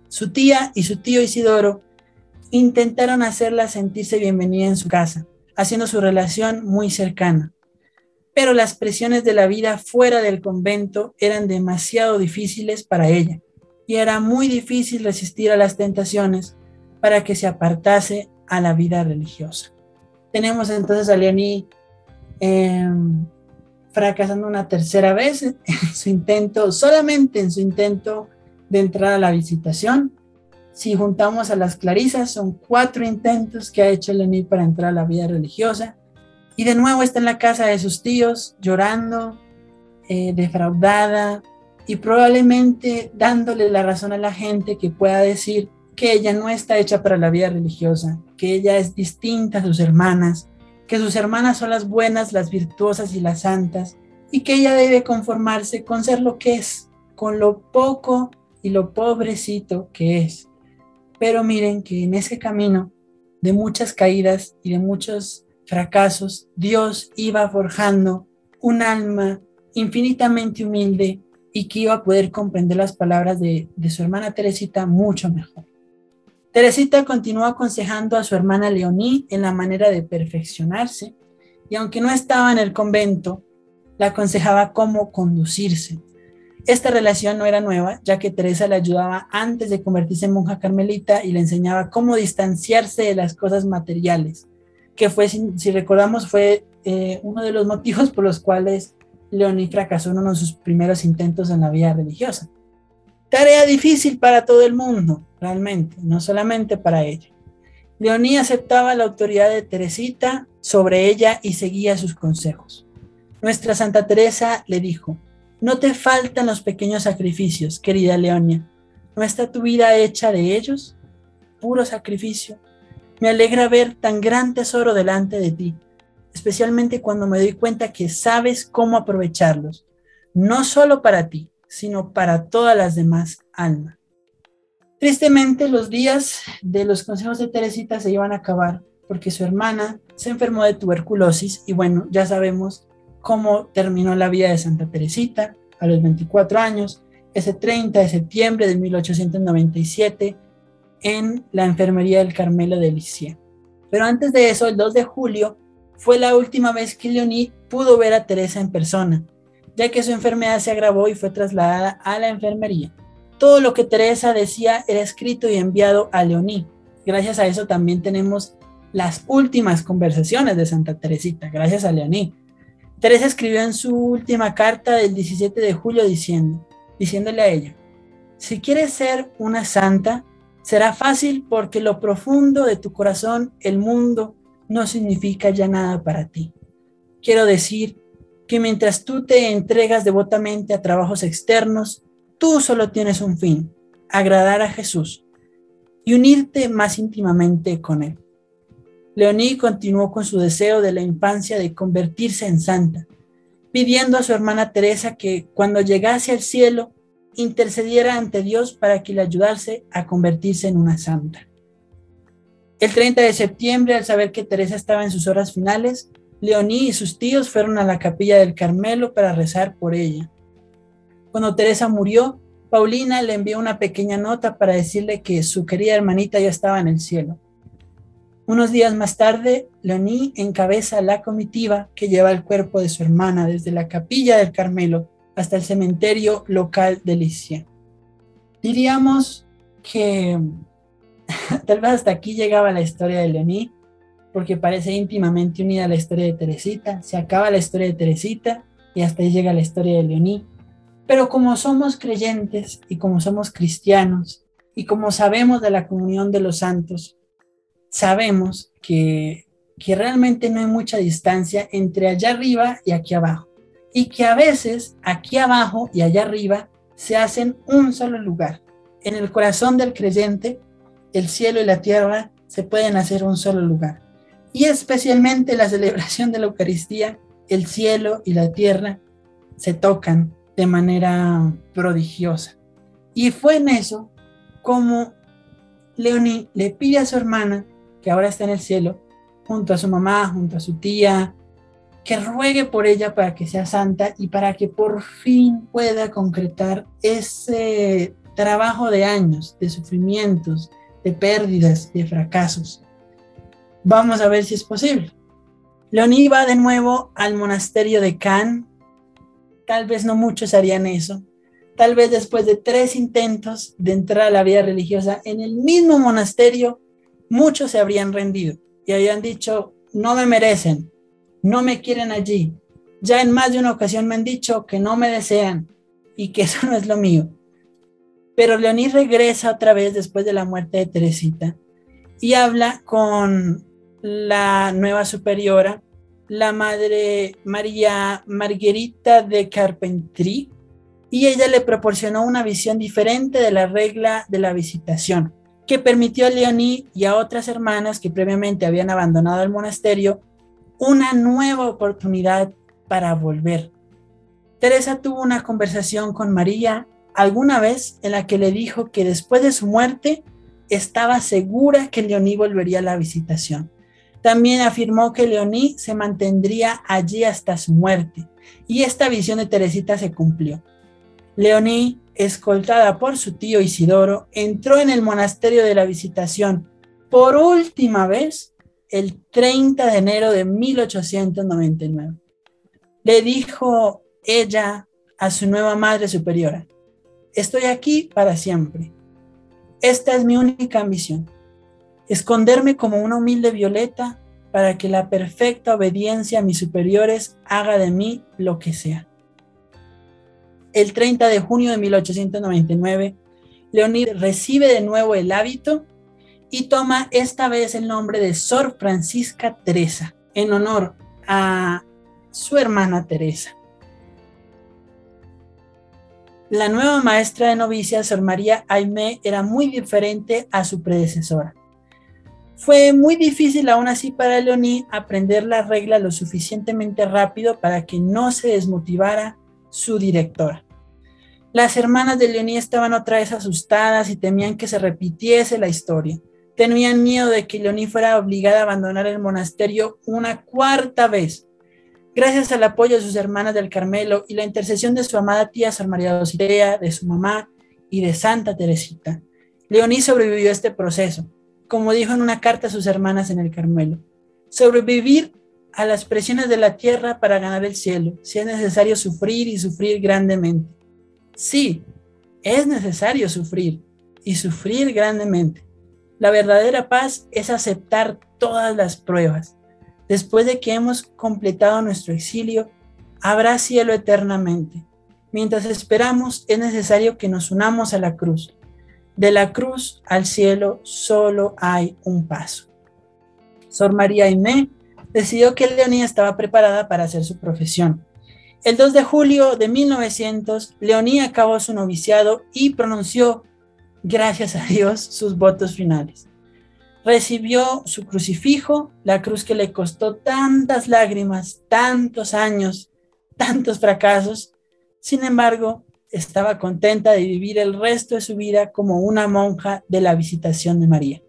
Su tía y su tío Isidoro intentaron hacerla sentirse bienvenida en su casa, haciendo su relación muy cercana. Pero las presiones de la vida fuera del convento eran demasiado difíciles para ella y era muy difícil resistir a las tentaciones para que se apartase a la vida religiosa. Tenemos entonces a Leonie em, fracasando una tercera vez en su intento, solamente en su intento de entrar a la visitación. Si juntamos a las clarisas, son cuatro intentos que ha hecho Leonie para entrar a la vida religiosa. Y de nuevo está en la casa de sus tíos, llorando, eh, defraudada y probablemente dándole la razón a la gente que pueda decir que ella no está hecha para la vida religiosa, que ella es distinta a sus hermanas, que sus hermanas son las buenas, las virtuosas y las santas, y que ella debe conformarse con ser lo que es, con lo poco y lo pobrecito que es. Pero miren que en ese camino de muchas caídas y de muchos fracasos, Dios iba forjando un alma infinitamente humilde y que iba a poder comprender las palabras de, de su hermana Teresita mucho mejor. Teresita continuó aconsejando a su hermana Leoní en la manera de perfeccionarse y aunque no estaba en el convento, la aconsejaba cómo conducirse. Esta relación no era nueva, ya que Teresa le ayudaba antes de convertirse en monja carmelita y le enseñaba cómo distanciarse de las cosas materiales, que fue, si, recordamos, fue eh, uno de los motivos por los cuales Leoní fracasó en uno de sus primeros intentos en la vida religiosa. Tarea difícil para todo el mundo, realmente, no solamente para ella. Leoní aceptaba la autoridad de Teresita sobre ella y seguía sus consejos. Nuestra Santa Teresa le dijo, no te faltan los pequeños sacrificios, querida Leonia. ¿No está tu vida hecha de ellos? Puro sacrificio. Me alegra ver tan gran tesoro delante de ti, especialmente cuando me doy cuenta que sabes cómo aprovecharlos, no solo para ti, sino para todas las demás almas. Tristemente, los días de los consejos de Teresita se iban a acabar porque su hermana se enfermó de tuberculosis y bueno, ya sabemos cómo terminó la vida de Santa Teresita a los 24 años, ese 30 de septiembre de 1897 en la enfermería del Carmelo de Lisieux. Pero antes de eso, el 2 de julio, fue la última vez que Leonie pudo ver a Teresa en persona ya que su enfermedad se agravó y fue trasladada a la enfermería. Todo lo que Teresa decía era escrito y enviado a Leoní. Gracias a eso también tenemos las últimas conversaciones de Santa Teresita, gracias a Leoní. Teresa escribió en su última carta del 17 de julio diciendo, diciéndole a ella, si quieres ser una santa, será fácil porque lo profundo de tu corazón, el mundo, no significa ya nada para ti. Quiero decir que mientras tú te entregas devotamente a trabajos externos, tú solo tienes un fin, agradar a Jesús y unirte más íntimamente con Él. Leoní continuó con su deseo de la infancia de convertirse en santa, pidiendo a su hermana Teresa que cuando llegase al cielo intercediera ante Dios para que le ayudase a convertirse en una santa. El 30 de septiembre, al saber que Teresa estaba en sus horas finales, Leoní y sus tíos fueron a la capilla del Carmelo para rezar por ella. Cuando Teresa murió, Paulina le envió una pequeña nota para decirle que su querida hermanita ya estaba en el cielo. Unos días más tarde, Leoní encabeza la comitiva que lleva el cuerpo de su hermana desde la capilla del Carmelo hasta el cementerio local de Licia. Diríamos que tal vez hasta aquí llegaba la historia de Leoní, porque parece íntimamente unida a la historia de Teresita. Se acaba la historia de Teresita y hasta ahí llega la historia de Leoní. Pero como somos creyentes y como somos cristianos y como sabemos de la comunión de los santos, sabemos que, que realmente no hay mucha distancia entre allá arriba y aquí abajo. Y que a veces aquí abajo y allá arriba se hacen un solo lugar. En el corazón del creyente, el cielo y la tierra se pueden hacer un solo lugar y especialmente la celebración de la Eucaristía, el cielo y la tierra se tocan de manera prodigiosa. Y fue en eso como Leonie le pide a su hermana, que ahora está en el cielo, junto a su mamá, junto a su tía, que ruegue por ella para que sea santa y para que por fin pueda concretar ese trabajo de años, de sufrimientos, de pérdidas, de fracasos. Vamos a ver si es posible. Leoní va de nuevo al monasterio de Cannes. Tal vez no muchos harían eso. Tal vez después de tres intentos de entrar a la vida religiosa en el mismo monasterio, muchos se habrían rendido y habrían dicho, no me merecen, no me quieren allí, Ya en más de una ocasión me han dicho que no me desean y que eso no es lo mío. Pero Leoní regresa otra vez después de la muerte de Teresita y habla con la nueva superiora, la madre María Marguerita de Carpentry, y ella le proporcionó una visión diferente de la regla de la visitación, que permitió a Leoní y a otras hermanas que previamente habían abandonado el monasterio una nueva oportunidad para volver. Teresa tuvo una conversación con María alguna vez en la que le dijo que después de su muerte estaba segura que Leoní volvería a la visitación. También afirmó que Leoní se mantendría allí hasta su muerte, y esta visión de Teresita se cumplió. Leoní, escoltada por su tío Isidoro, entró en el monasterio de la Visitación por última vez el 30 de enero de 1899. Le dijo ella a su nueva madre superiora, estoy aquí para siempre. Esta es mi única ambición, esconderme como una humilde violeta para que la perfecta obediencia a mis superiores haga de mí lo que sea el 30 de junio de 1899, Leonid recibe de nuevo el hábito y toma esta vez el nombre de Sor Francisca Teresa, en honor a su hermana Teresa. La nueva maestra de novicia, Sor María Aimé, era muy diferente a su predecesora. Fue muy difícil aún así para Leoní aprender la regla lo suficientemente rápido para que no se desmotivara su directora. Las hermanas de Leoní estaban otra vez asustadas y temían que se repitiese la historia. Tenían miedo de que Leoní fuera obligada a abandonar el monasterio una cuarta vez. Gracias al apoyo de sus hermanas del Carmelo y la intercesión de su amada tía San María Dositea, de su mamá y de Santa Teresita, Leoní sobrevivió a este proceso, como dijo en una carta a sus hermanas en el Carmelo. Sobrevivir a las presiones de la tierra para ganar el cielo, si es necesario sufrir y sufrir grandemente. Sí, es necesario sufrir y sufrir grandemente. La verdadera paz es aceptar todas las pruebas. Después de que hemos completado nuestro exilio, habrá cielo eternamente. Mientras esperamos, es necesario que nos unamos a la cruz. De la cruz al cielo solo hay un paso. Sor María Aimé decidió que Leonía estaba preparada para hacer su profesión. El 2 de julio de 1900, Leoní acabó su noviciado y pronunció, gracias a Dios, sus votos finales. Recibió su crucifijo, la cruz que le costó tantas lágrimas, tantos años, tantos fracasos. Sin embargo, estaba contenta de vivir el resto de su vida como una monja de la visitación de María.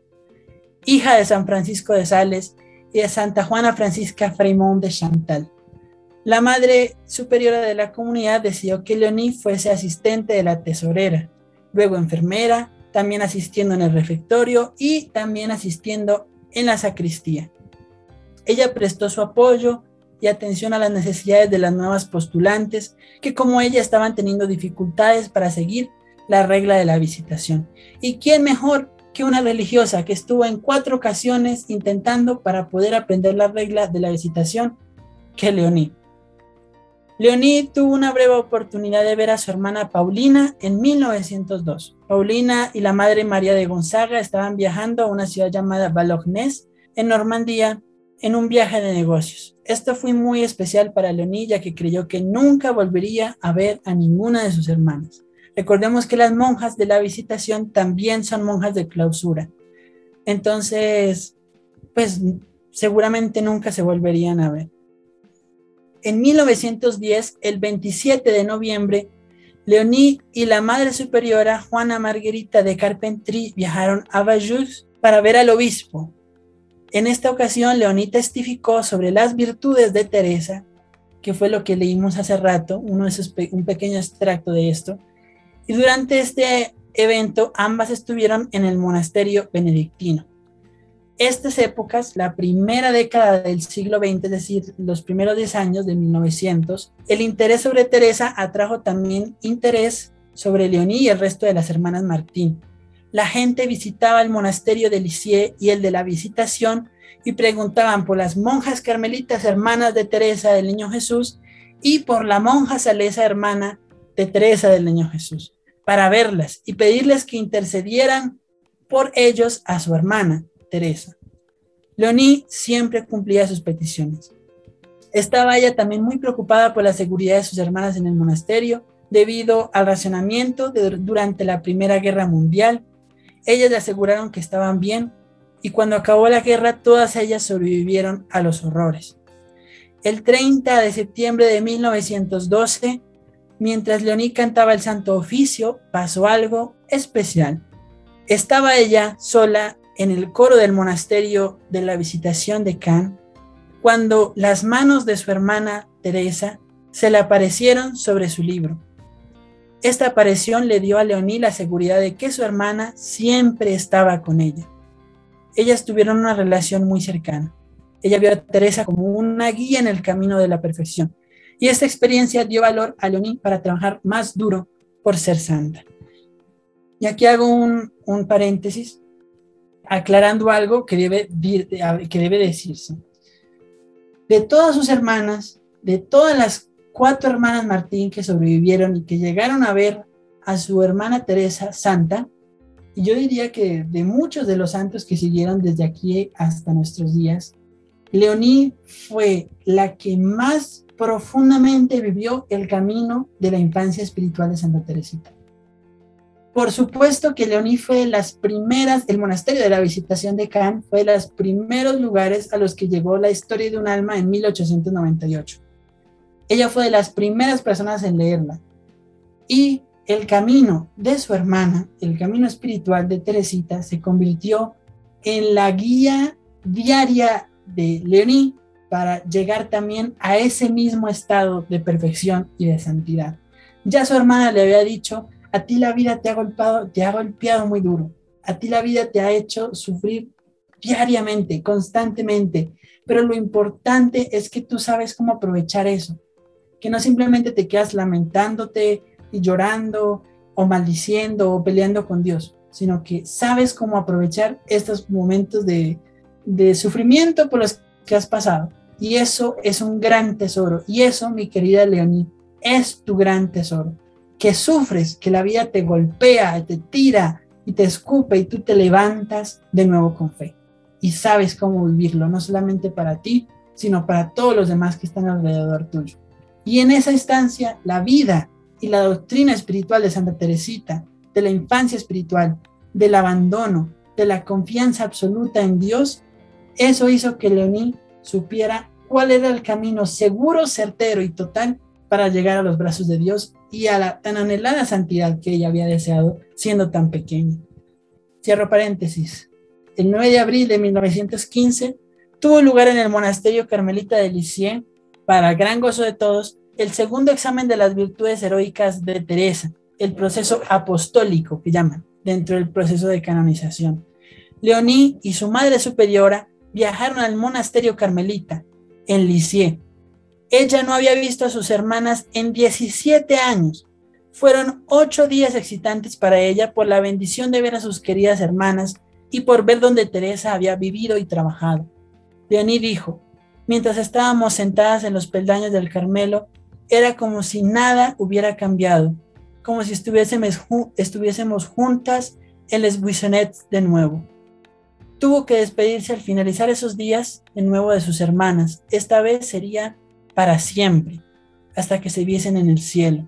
Hija de San Francisco de Sales y de Santa Juana Francisca Fremont de Chantal. La madre superiora de la comunidad decidió que Leonie fuese asistente de la tesorera, luego enfermera, también asistiendo en el refectorio y también asistiendo en la sacristía. Ella prestó su apoyo y atención a las necesidades de las nuevas postulantes que como ella estaban teniendo dificultades para seguir la regla de la visitación. ¿Y quién mejor que una religiosa que estuvo en cuatro ocasiones intentando para poder aprender la regla de la visitación que Leoní. Leoní tuvo una breve oportunidad de ver a su hermana Paulina en 1902. Paulina y la madre María de Gonzaga estaban viajando a una ciudad llamada Balognés, en Normandía, en un viaje de negocios. Esto fue muy especial para Leoní, ya que creyó que nunca volvería a ver a ninguna de sus hermanas. Recordemos que las monjas de la visitación también son monjas de clausura. Entonces, pues seguramente nunca se volverían a ver. En 1910, el 27 de noviembre, Leoní y la Madre Superiora Juana Margarita de Carpentry viajaron a Bayeux para ver al obispo. En esta ocasión, Leoní testificó sobre las virtudes de Teresa, que fue lo que leímos hace rato, uno de un pequeño extracto de esto. Y durante este evento, ambas estuvieron en el monasterio benedictino estas épocas, la primera década del siglo XX, es decir, los primeros 10 años de 1900, el interés sobre Teresa atrajo también interés sobre Leoní y el resto de las hermanas Martín. La gente visitaba el monasterio de Lisieux y el de la Visitación y preguntaban por las monjas carmelitas hermanas de Teresa del Niño Jesús y por la monja salesa hermana de Teresa del Niño Jesús, para verlas y pedirles que intercedieran por ellos a su hermana, Teresa. Leoní siempre cumplía sus peticiones. Estaba ella también muy preocupada por la seguridad de sus hermanas en el monasterio debido al racionamiento durante la Primera Guerra Mundial. Ellas le aseguraron que estaban bien y cuando acabó la guerra todas ellas sobrevivieron a los horrores. El 30 de septiembre de 1912, mientras Leoní cantaba el Santo Oficio, pasó algo especial. Estaba ella sola en el coro del monasterio de la Visitación de Cannes cuando las manos de su hermana Teresa se le aparecieron sobre su libro. Esta aparición le dio a Leoní la seguridad de que su hermana siempre estaba con ella. Ellas tuvieron una relación muy cercana. Ella vio a Teresa como una guía en el camino de la perfección. Y esta experiencia dio valor a Leoní para trabajar más duro por ser santa. Y aquí hago un, paréntesis aclarando algo que debe, que debe decirse de todas sus hermanas, de todas las cuatro hermanas Martín que sobrevivieron y que llegaron a ver a su hermana Teresa santa, y yo diría que de muchos de los santos que siguieron desde aquí hasta nuestros días, Leoní fue la que más profundamente vivió el camino de la infancia espiritual de Santa Teresita. Por supuesto que Leoní fue de las primeras, el monasterio de la visitación de Cannes fue de los primeros lugares a los que llegó la historia de un alma en 1898. Ella fue de las primeras personas en leerla. Y el camino de su hermana, el camino espiritual de Teresita, se convirtió en la guía diaria de Leoní para llegar también a ese mismo estado de perfección y de santidad. Ya su hermana le había dicho a ti la vida te ha golpeado, te ha golpeado muy duro. A ti la vida te ha hecho sufrir diariamente, constantemente. Pero lo importante es que tú sabes cómo aprovechar eso. Que no simplemente te quedas lamentándote y llorando o maldiciendo o peleando con Dios, sino que sabes cómo aprovechar estos momentos de, de sufrimiento por los que has pasado. Y eso es un gran tesoro. Y eso, mi querida Leoní, es tu gran tesoro que sufres, que la vida te golpea, te tira y te escupe y tú te levantas de nuevo con fe y sabes cómo vivirlo, no solamente para ti, sino para todos los demás que están alrededor tuyo. Y en esa instancia, la vida y la doctrina espiritual de Santa Teresita, de la infancia espiritual, del abandono, de la confianza absoluta en Dios, eso hizo que Leoní supiera cuál era el camino seguro, certero y total para llegar a los brazos de Dios y a la tan anhelada santidad que ella había deseado siendo tan pequeña. Cierro paréntesis. El 9 de abril de 1915 tuvo lugar en el monasterio carmelita de Lisieux, para gran gozo de todos, el segundo examen de las virtudes heroicas de Teresa, el proceso apostólico que llaman, dentro del proceso de canonización. Leoní y su madre superiora viajaron al monasterio carmelita en Lisieux ella no había visto a sus hermanas en 17 años. Fueron ocho días excitantes para ella por la bendición de ver a sus queridas hermanas y por ver donde Teresa había vivido y trabajado. Leoní dijo, mientras estábamos sentadas en los peldaños del Carmelo, era como si nada hubiera cambiado, como si estuviésemos, estuviésemos juntas en Les Buissonets de nuevo. Tuvo que despedirse al finalizar esos días de nuevo de sus hermanas. Esta vez sería para siempre, hasta que se viesen en el cielo.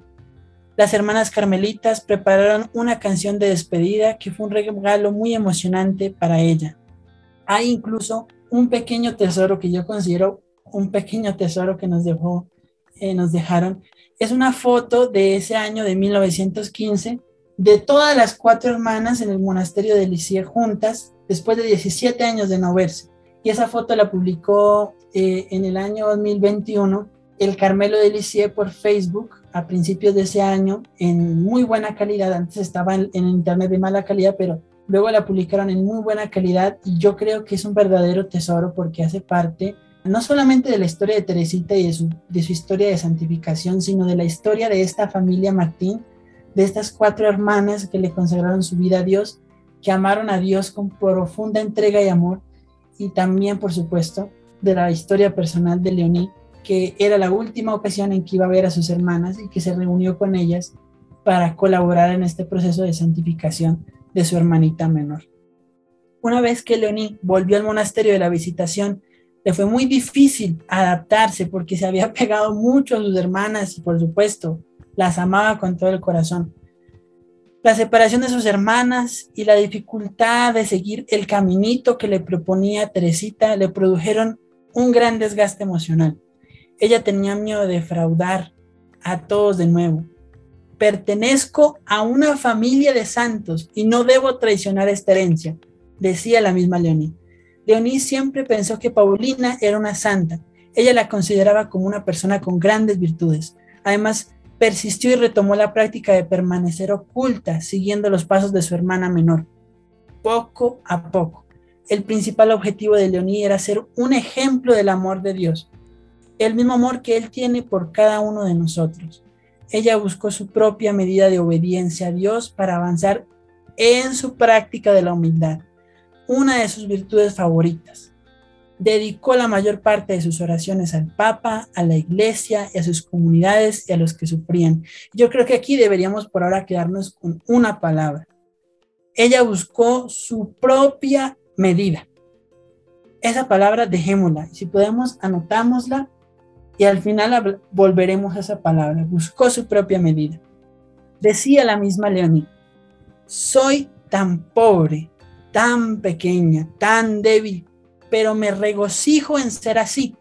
Las hermanas carmelitas prepararon una canción de despedida que fue un regalo muy emocionante para ella. Hay incluso un pequeño tesoro que yo considero un pequeño tesoro que nos dejó, eh, nos dejaron. Es una foto de ese año de 1915 de todas las cuatro hermanas en el monasterio de Lisieux juntas después de 17 años de no verse. Y esa foto la publicó eh, en el año 2021 el Carmelo de Lisieux por Facebook a principios de ese año en muy buena calidad. Antes estaba en, internet de mala calidad, pero luego la publicaron en muy buena calidad y yo creo que es un verdadero tesoro porque hace parte no solamente de la historia de Teresita y de su, historia de santificación, sino de la historia de esta familia Martín, de estas cuatro hermanas que le consagraron su vida a Dios, que amaron a Dios con profunda entrega y amor, y también, por supuesto, de la historia personal de Leoní, que era la última ocasión en que iba a ver a sus hermanas y que se reunió con ellas para colaborar en este proceso de santificación de su hermanita menor. Una vez que Leoní volvió al monasterio de la visitación, le fue muy difícil adaptarse porque se había pegado mucho a sus hermanas y por supuesto las amaba con todo el corazón. La separación de sus hermanas y la dificultad de seguir el caminito que le proponía Teresita le produjeron un gran desgaste emocional. Ella tenía miedo de defraudar a todos de nuevo. Pertenezco a una familia de santos y no debo traicionar esta herencia, decía la misma Leoní. Leoní siempre pensó que Paulina era una santa. Ella la consideraba como una persona con grandes virtudes. Además, persistió y retomó la práctica de permanecer oculta, siguiendo los pasos de su hermana menor. Poco a poco, el principal objetivo de Leoní era ser un ejemplo del amor de Dios, el mismo amor que Él tiene por cada uno de nosotros. Ella buscó su propia medida de obediencia a Dios para avanzar en su práctica de la humildad, una de sus virtudes favoritas. Dedicó la mayor parte de sus oraciones al Papa, a la Iglesia y a sus comunidades y a los que sufrían. Yo creo que aquí deberíamos por ahora quedarnos con una palabra. Ella buscó su propia medida. Esa palabra dejémosla. Si podemos, anotámosla y al final volveremos a esa palabra. Buscó su propia medida. Decía la misma Leoní, soy tan pobre, tan pequeña, tan débil, pero me regocijo en ser así,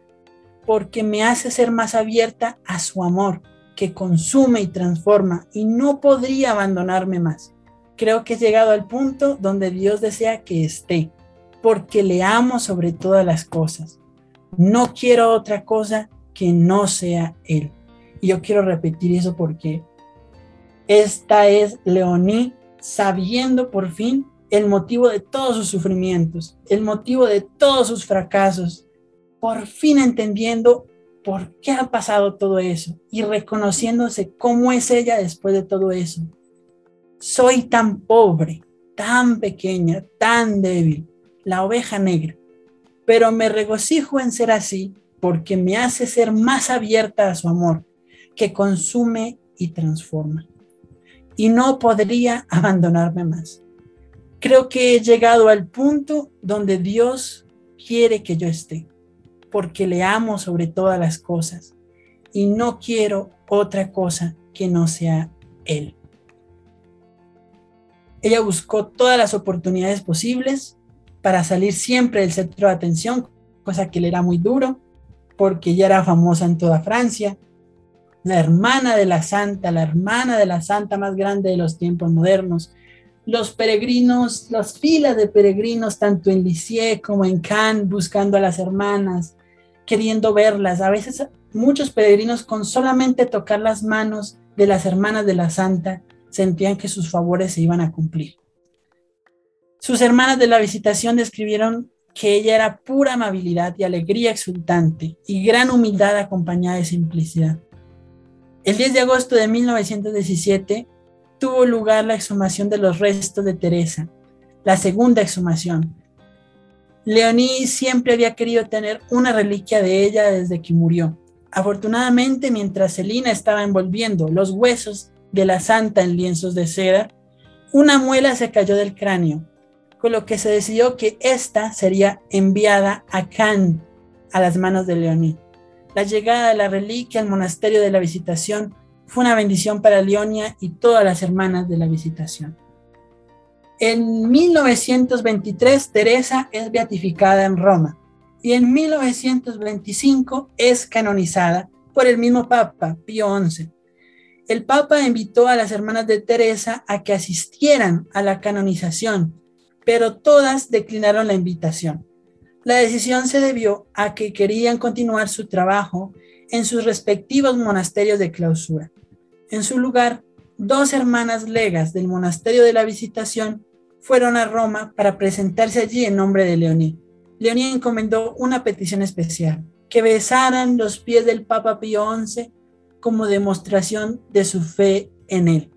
porque me hace ser más abierta a su amor, que consume y transforma, y no podría abandonarme más. Creo que he llegado al punto donde Dios desea que esté, porque le amo sobre todas las cosas. No quiero otra cosa que no sea Él. Y yo quiero repetir eso porque esta es Leoní sabiendo por fin el motivo de todos sus sufrimientos, el motivo de todos sus fracasos, por fin entendiendo por qué ha pasado todo eso y reconociéndose cómo es ella después de todo eso. Soy tan pobre, tan pequeña, tan débil, la oveja negra, pero me regocijo en ser así porque me hace ser más abierta a su amor, que consume y transforma. Y no podría abandonarme más. Creo que he llegado al punto donde Dios quiere que yo esté, porque le amo sobre todas las cosas y no quiero otra cosa que no sea Él. Ella buscó todas las oportunidades posibles para salir siempre del centro de atención, cosa que le era muy duro, porque ella era famosa en toda Francia, la hermana de la santa, la hermana de la santa más grande de los tiempos modernos. Los peregrinos, las filas de peregrinos, tanto en Lisieux como en Cannes, buscando a las hermanas, queriendo verlas. A veces muchos peregrinos con solamente tocar las manos de las hermanas de la santa sentían que sus favores se iban a cumplir. Sus hermanas de la visitación describieron que ella era pura amabilidad y alegría exultante y gran humildad acompañada de simplicidad. El 10 de agosto de 1917 tuvo lugar la exhumación de los restos de Teresa, la segunda exhumación. Leonie siempre había querido tener una reliquia de ella desde que murió. Afortunadamente, mientras Celina estaba envolviendo los huesos de la santa en lienzos de seda, una muela se cayó del cráneo con lo que se decidió que ésta sería enviada a Cannes a las manos de Leoní. La llegada de la reliquia al monasterio de la Visitación fue una bendición para Leonia y todas las hermanas de la Visitación. En 1923 Teresa es beatificada en Roma y en 1925 es canonizada por el mismo Papa, Pío XI. El Papa invitó a las hermanas de Teresa a que asistieran a la canonización pero todas declinaron la invitación. La decisión se debió a que querían continuar su trabajo en sus respectivos monasterios de clausura. En su lugar, dos hermanas legas del monasterio de la Visitación fueron a Roma para presentarse allí en nombre de Leoní. Leoní encomendó una petición especial, que besaran los pies del Papa Pío XI como demostración de su fe en él.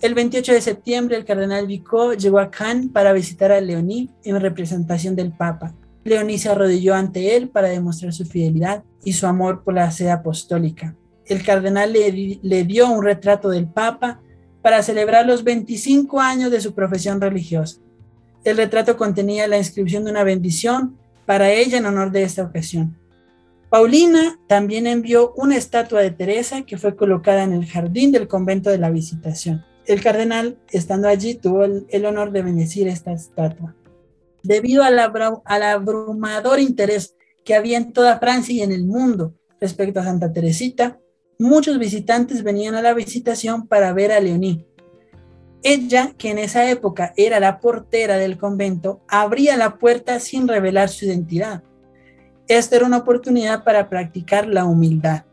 El 28 de septiembre, el cardenal Vico llegó a Cannes para visitar a Leoní en representación del Papa. Leoní se arrodilló ante él para demostrar su fidelidad y su amor por la sede apostólica. El cardenal le, dio un retrato del Papa para celebrar los 25 años de su profesión religiosa. El retrato contenía la inscripción de una bendición para ella en honor de esta ocasión. Paulina también envió una estatua de Teresa que fue colocada en el jardín del convento de la Visitación. El cardenal, estando allí, tuvo el, honor de bendecir esta estatua. Debido al abrumador interés que había en toda Francia y en el mundo respecto a Santa Teresita, muchos visitantes venían a la visitación para ver a Leoní. Ella, que en esa época era la portera del convento, abría la puerta sin revelar su identidad. Esta era una oportunidad para practicar la humildad.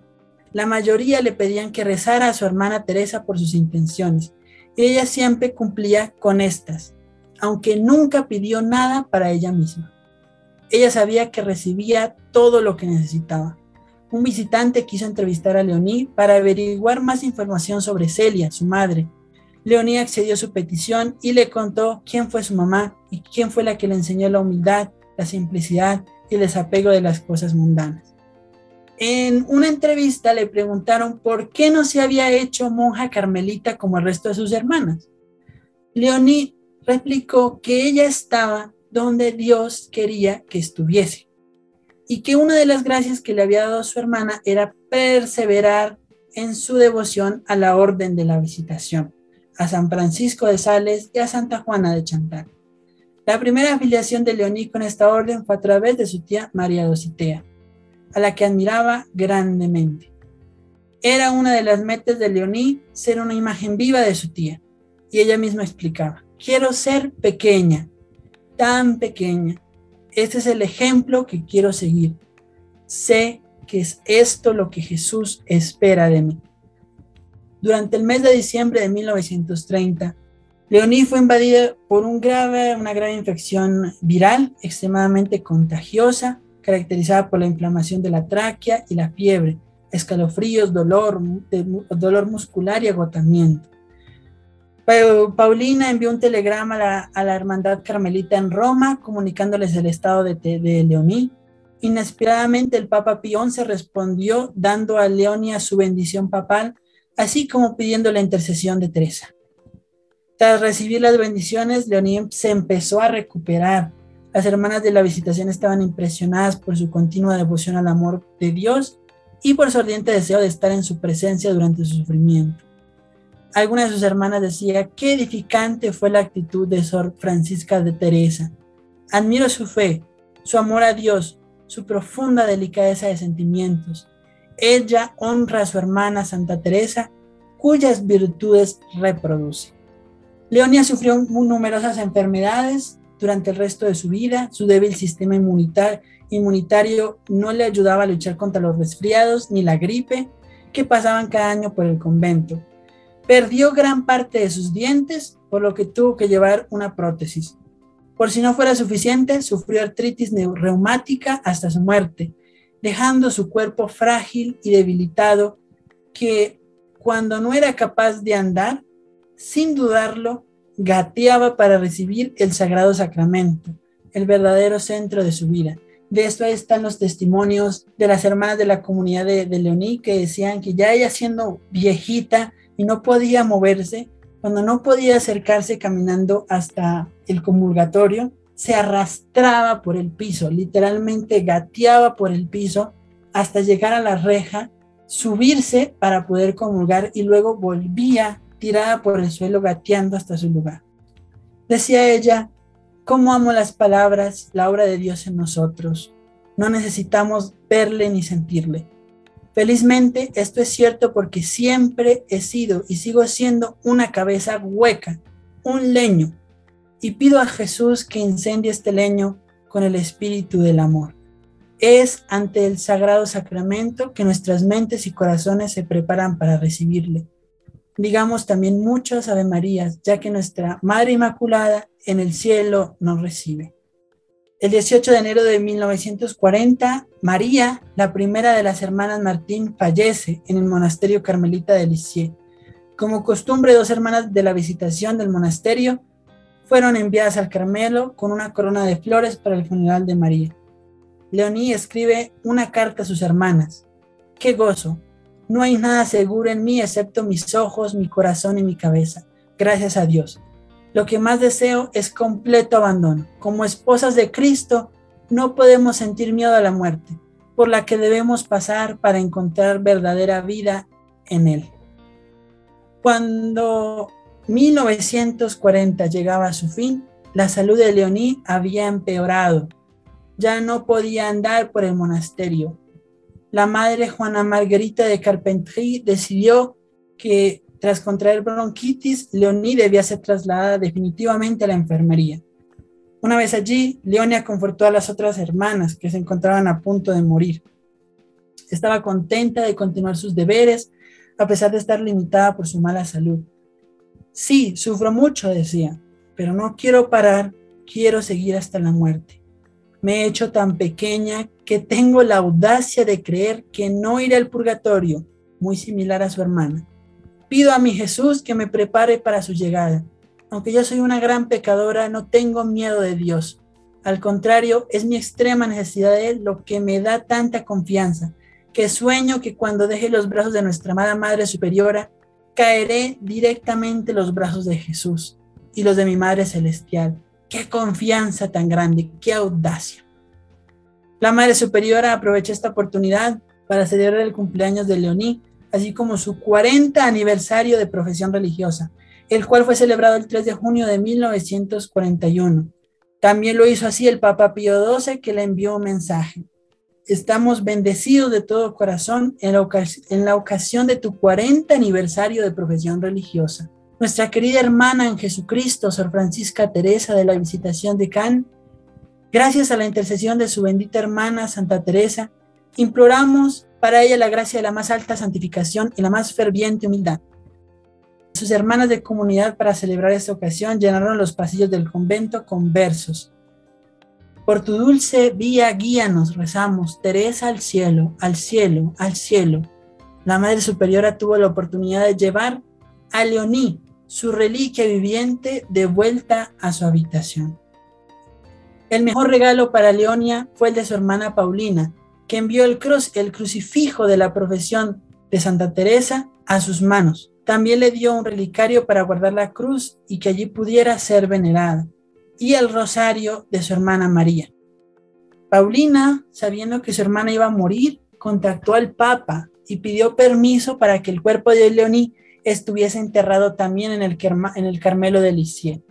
La mayoría le pedían que rezara a su hermana Teresa por sus intenciones. Y ella siempre cumplía con estas, aunque nunca pidió nada para ella misma. Ella sabía que recibía todo lo que necesitaba un visitante quiso entrevistar a Leoní para averiguar más información sobre Celia, su madre. Leoní accedió a su petición y le contó quién fue su mamá y quién fue la que le enseñó la humildad, la simplicidad y el desapego de las cosas mundanas. En una entrevista le preguntaron por qué no se había hecho monja carmelita como el resto de sus hermanas. Leoní replicó que ella estaba donde Dios quería que estuviese y que una de las gracias que le había dado su hermana era perseverar en su devoción a la orden de la visitación, a San Francisco de Sales y a Santa Juana de Chantal. La primera afiliación de Leoní con esta orden fue a través de su tía María Dositea, a la que admiraba grandemente. Era una de las metas de Leoní ser una imagen viva de su tía, y ella misma explicaba, quiero ser pequeña, tan pequeña, este es el ejemplo que quiero seguir. Sé que es esto lo que Jesús espera de mí. Durante el mes de diciembre de 1930, Leoní fue invadida por una grave infección viral extremadamente contagiosa, caracterizada por la inflamación de la tráquea y la fiebre, escalofríos, dolor muscular y agotamiento. Paulina envió un telegrama a la, Hermandad Carmelita en Roma comunicándoles el estado de, de Leoní. Inesperadamente el Papa Pío XI respondió dando a Leonia su bendición papal, así como pidiendo la intercesión de Teresa. Tras recibir las bendiciones, Leoní se empezó a recuperar. Las hermanas de la visitación estaban impresionadas por su continua devoción al amor de Dios y por su ardiente deseo de estar en su presencia durante su sufrimiento. Alguna de sus hermanas decía, qué edificante fue la actitud de Sor Francisca de Teresa. Admiro su fe, su amor a Dios, su profunda delicadeza de sentimientos. Ella honra a su hermana Santa Teresa, cuyas virtudes reproduce. Leonia sufrió numerosas enfermedades durante el resto de su vida. Su débil sistema inmunitario no le ayudaba a luchar contra los resfriados ni la gripe que pasaban cada año por el convento. Perdió gran parte de sus dientes, por lo que tuvo que llevar una prótesis. Por si no fuera suficiente, sufrió artritis reumática hasta su muerte, dejando su cuerpo frágil y debilitado que cuando no era capaz de andar, sin dudarlo, gateaba para recibir el sagrado sacramento, el verdadero centro de su vida. De esto están los testimonios de las hermanas de la comunidad de, Leoní que decían que ya ella siendo viejita, y no podía moverse, cuando no podía acercarse caminando hasta el comulgatorio, se arrastraba por el piso, literalmente gateaba por el piso hasta llegar a la reja, subirse para poder comulgar y luego volvía tirada por el suelo gateando hasta su lugar. Decía ella, ¿cómo amo las palabras, la obra de Dios en nosotros? No necesitamos verle ni sentirle. Felizmente esto es cierto porque siempre he sido y sigo siendo una cabeza hueca, un leño, y pido a Jesús que incendie este leño con el espíritu del amor. Es ante el sagrado sacramento que nuestras mentes y corazones se preparan para recibirle. Digamos también muchas Ave Marías, ya que nuestra Madre Inmaculada en el cielo nos recibe. El 18 de enero de 1940, María, la primera de las hermanas Martín, fallece en el monasterio carmelita de Lisieux. Como costumbre, dos hermanas de la visitación del monasterio fueron enviadas al Carmelo con una corona de flores para el funeral de María. Leoní escribe una carta a sus hermanas. ¡Qué gozo! No hay nada seguro en mí excepto mis ojos, mi corazón y mi cabeza. Gracias a Dios. Lo que más deseo es completo abandono. Como esposas de Cristo, no podemos sentir miedo a la muerte, por la que debemos pasar para encontrar verdadera vida en Él. Cuando 1940 llegaba a su fin, la salud de Leoní había empeorado. Ya no podía andar por el monasterio. La madre Juana Margarita de Carpentry decidió que tras contraer bronquitis, Leoní debía ser trasladada definitivamente a la enfermería. Una vez allí, Leonia confortó a las otras hermanas que se encontraban a punto de morir. Estaba contenta de continuar sus deberes a pesar de estar limitada por su mala salud. Sí, sufro mucho, decía, pero no quiero parar, quiero seguir hasta la muerte. Me he hecho tan pequeña que tengo la audacia de creer que no iré al purgatorio, muy similar a su hermana. Pido a mi Jesús que me prepare para su llegada. Aunque yo soy una gran pecadora, no tengo miedo de Dios. Al contrario, es mi extrema necesidad de Él lo que me da tanta confianza, que sueño que cuando deje los brazos de nuestra amada Madre Superiora, caeré directamente en los brazos de Jesús y los de mi Madre Celestial. Qué confianza tan grande, qué audacia. La Madre Superiora aprovechó esta oportunidad para celebrar el cumpleaños de Leoní, así como su 40 aniversario de profesión religiosa, el cual fue celebrado el 3 de junio de 1941. También lo hizo así el Papa Pío XII, que le envió un mensaje. Estamos bendecidos de todo corazón en la, en la ocasión de tu 40 aniversario de profesión religiosa. Nuestra querida hermana en Jesucristo, Sor Francisca Teresa de la Visitación de Cannes, gracias a la intercesión de su bendita hermana Santa Teresa, imploramos para ella la gracia de la más alta santificación y la más ferviente humildad sus hermanas de comunidad para celebrar esta ocasión llenaron los pasillos del convento con versos. Por tu dulce vía guíanos, rezamos, Teresa al cielo, al cielo, al cielo. La Madre Superiora tuvo la oportunidad de llevar a Leoní, su reliquia viviente, de vuelta a su habitación. El mejor regalo para Leonia fue el de su hermana Paulina, que envió el, cruz, el crucifijo de la profesión de Santa Teresa a sus manos. También le dio un relicario para guardar la cruz y que allí pudiera ser venerada, y el rosario de su hermana María. Paulina, sabiendo que su hermana iba a morir, contactó al Papa y pidió permiso para que el cuerpo de Leoní estuviese enterrado también en el, en el Carmelo de Lisieux.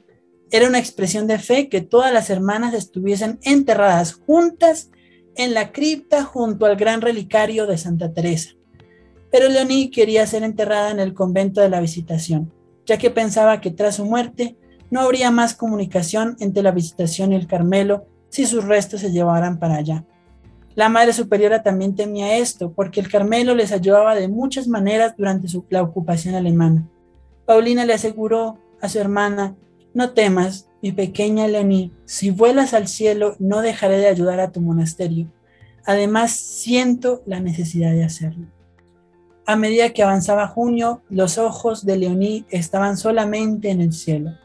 Era una expresión de fe que todas las hermanas estuviesen enterradas juntas en la cripta junto al gran relicario de Santa Teresa pero Leonie quería ser enterrada en el convento de la Visitación, ya que pensaba que tras su muerte no habría más comunicación entre la Visitación y el Carmelo si sus restos se llevaran para allá. La Madre Superiora también temía esto, porque el Carmelo les ayudaba de muchas maneras durante la ocupación alemana. Paulina le aseguró a su hermana, no temas, mi pequeña Leonie, si vuelas al cielo no dejaré de ayudar a tu monasterio. Además, siento la necesidad de hacerlo. A medida que avanzaba junio, los ojos de Leoní estaban solamente en el cielo.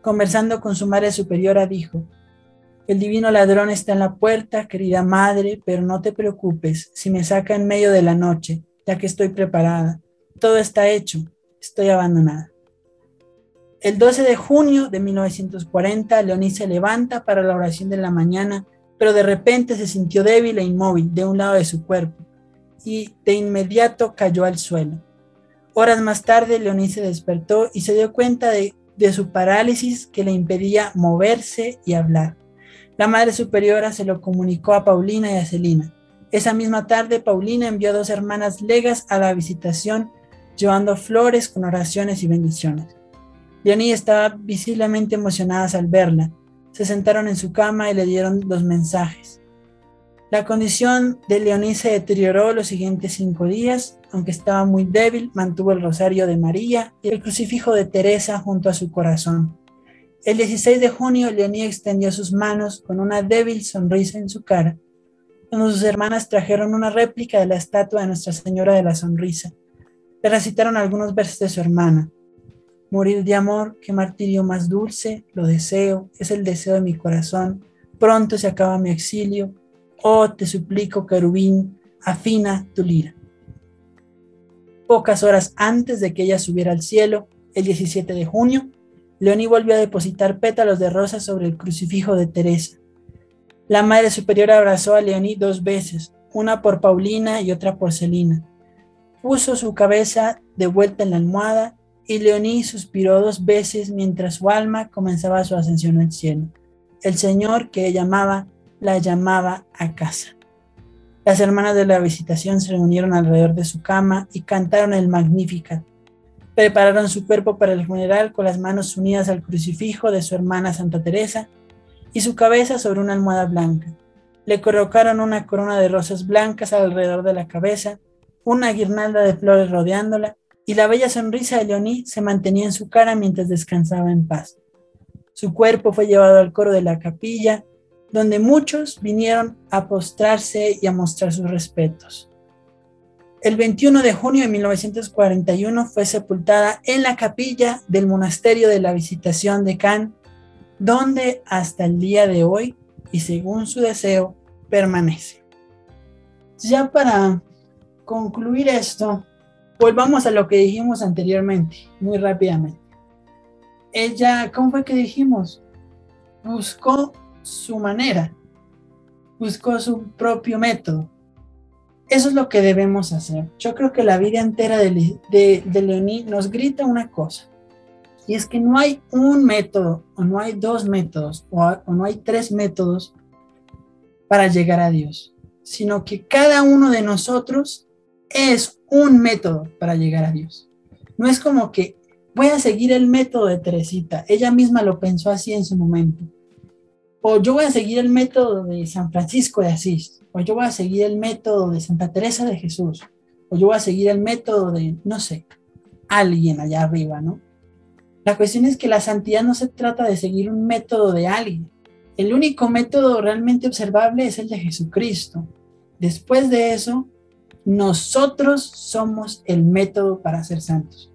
Conversando con su madre superiora, dijo, El divino ladrón está en la puerta, querida madre, pero no te preocupes si me saca en medio de la noche, ya que estoy preparada. Todo está hecho, estoy abandonada. El 12 de junio de 1940, Leoní se levanta para la oración de la mañana, pero de repente se sintió débil e inmóvil de un lado de su cuerpo y de inmediato cayó al suelo. Horas más tarde, Leoní se despertó y se dio cuenta de, de su parálisis que le impedía moverse y hablar. La Madre Superiora se lo comunicó a Paulina y a Celina. Esa misma tarde, Paulina envió a dos hermanas legas a la visitación, llevando flores con oraciones y bendiciones. Leoní estaba visiblemente emocionada al verla. Se sentaron en su cama y le dieron los mensajes. La condición de Leoní se deterioró los siguientes cinco días, aunque estaba muy débil, mantuvo el rosario de María y el crucifijo de Teresa junto a su corazón. El 16 de junio, Leoní extendió sus manos con una débil sonrisa en su cara, cuando sus hermanas trajeron una réplica de la estatua de Nuestra Señora de la Sonrisa. Le recitaron algunos versos de su hermana. Morir de amor, qué martirio más dulce, lo deseo, es el deseo de mi corazón. Pronto se acaba mi exilio. Oh, te suplico, querubín, afina tu lira. Pocas horas antes de que ella subiera al cielo, el 17 de junio, Leoní volvió a depositar pétalos de rosa sobre el crucifijo de Teresa. La Madre Superiora abrazó a Leoní dos veces, una por Paulina y otra por Celina. Puso su cabeza de vuelta en la almohada y Leoní suspiró dos veces mientras su alma comenzaba su ascensión al cielo. El Señor que ella amaba la llamaba a casa. Las hermanas de la visitación se reunieron alrededor de su cama y cantaron el Magnificat. Prepararon su cuerpo para el funeral con las manos unidas al crucifijo de su hermana Santa Teresa y su cabeza sobre una almohada blanca. Le colocaron una corona de rosas blancas alrededor de la cabeza, una guirnalda de flores rodeándola y la bella sonrisa de Leoní se mantenía en su cara mientras descansaba en paz. Su cuerpo fue llevado al coro de la capilla, donde muchos vinieron a postrarse y a mostrar sus respetos. El 21 de junio de 1941 fue sepultada en la capilla del monasterio de la Visitación de Cannes, donde hasta el día de hoy, y según su deseo, permanece. Ya para concluir esto, volvamos a lo que dijimos anteriormente, muy rápidamente. Ella, ¿cómo fue que dijimos? Buscó su manera, buscó su propio método. Eso es lo que debemos hacer. Yo creo que la vida entera de, de, Leoní nos grita una cosa, y es que no hay un método, o no hay dos métodos, o no hay tres métodos para llegar a Dios, sino que cada uno de nosotros es un método para llegar a Dios. No es como que voy a seguir el método de Teresita. Ella misma lo pensó así en su momento. O yo voy a seguir el método de San Francisco de Asís. O yo voy a seguir el método de Santa Teresa de Jesús. O yo voy a seguir el método de, no sé, alguien allá arriba, ¿no? La cuestión es que la santidad no se trata de seguir un método de alguien. El único método realmente observable es el de Jesucristo. Después de eso, nosotros somos el método para ser santos.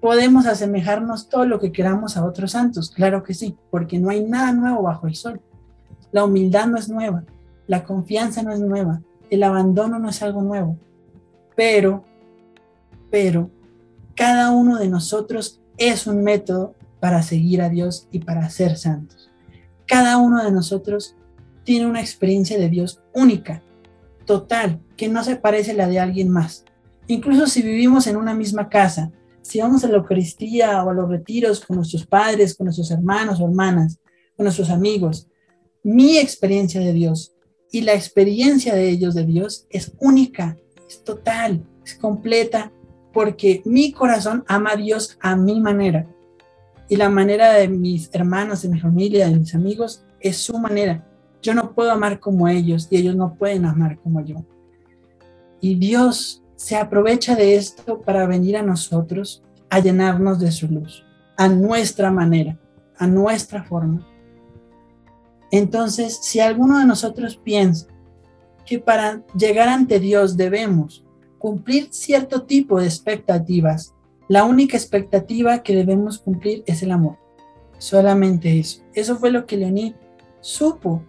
¿Podemos asemejarnos todo lo que queramos a otros santos? Claro que sí, porque no hay nada nuevo bajo el sol. La humildad no es nueva, la confianza no es nueva, el abandono no es algo nuevo. Pero, pero, cada uno de nosotros es un método para seguir a Dios y para ser santos. Cada uno de nosotros tiene una experiencia de Dios única total, que no se parece a la de alguien más. Incluso si vivimos en una misma casa, si vamos a la Eucaristía o a los retiros con nuestros padres, con nuestros hermanos o hermanas, con nuestros amigos, mi experiencia de Dios y la experiencia de ellos de Dios es única, es total, es completa, porque mi corazón ama a Dios a mi manera. Y la manera de mis hermanos, de mi familia, de mis amigos, es su manera. Yo no puedo amar como ellos y ellos no pueden amar como yo. Y Dios se aprovecha de esto para venir a nosotros a llenarnos de su luz, a nuestra manera, a nuestra forma. Entonces, si alguno de nosotros piensa que para llegar ante Dios debemos cumplir cierto tipo de expectativas, la única expectativa que debemos cumplir es el amor. Solamente eso. Eso fue lo que Leoní supo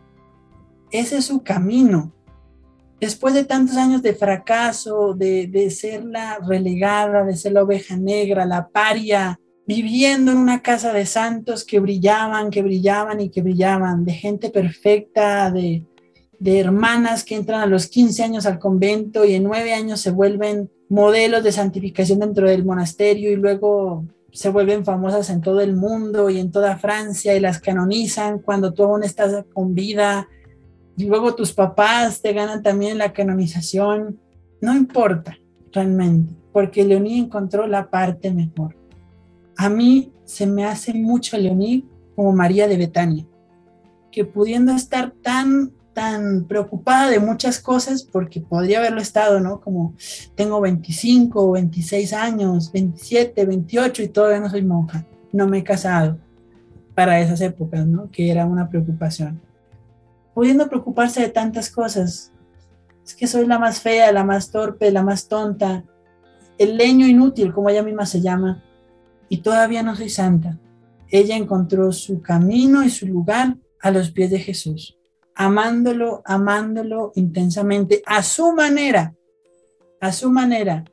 ese es su camino. Después de tantos años de fracaso, de, ser la relegada, de ser la oveja negra, la paria, viviendo en una casa de santos que brillaban, que brillaban y que brillaban, de gente perfecta, de, de hermanas que entran a los 15 años al convento y en nueve años se vuelven modelos de santificación dentro del monasterio y luego se vuelven famosas en todo el mundo y en toda Francia y las canonizan cuando tú aún estás con vida luego tus papás te ganan también la canonización, no importa realmente, porque Leoní encontró la parte mejor. A mí se me hace mucho Leoní como María de Betania, que pudiendo estar tan tan preocupada de muchas cosas porque podría haberlo estado, ¿no? Como tengo 25, 26 años, 27, 28 y todavía no soy monja, no me he casado para esas épocas, ¿no? Que era una preocupación pudiendo preocuparse de tantas cosas. Es que soy la más fea, la más torpe, la más tonta, el leño inútil, como ella misma se llama. y todavía no soy santa. Ella encontró su camino y su lugar a los pies de Jesús, amándolo, amándolo intensamente, a su manera, a su manera,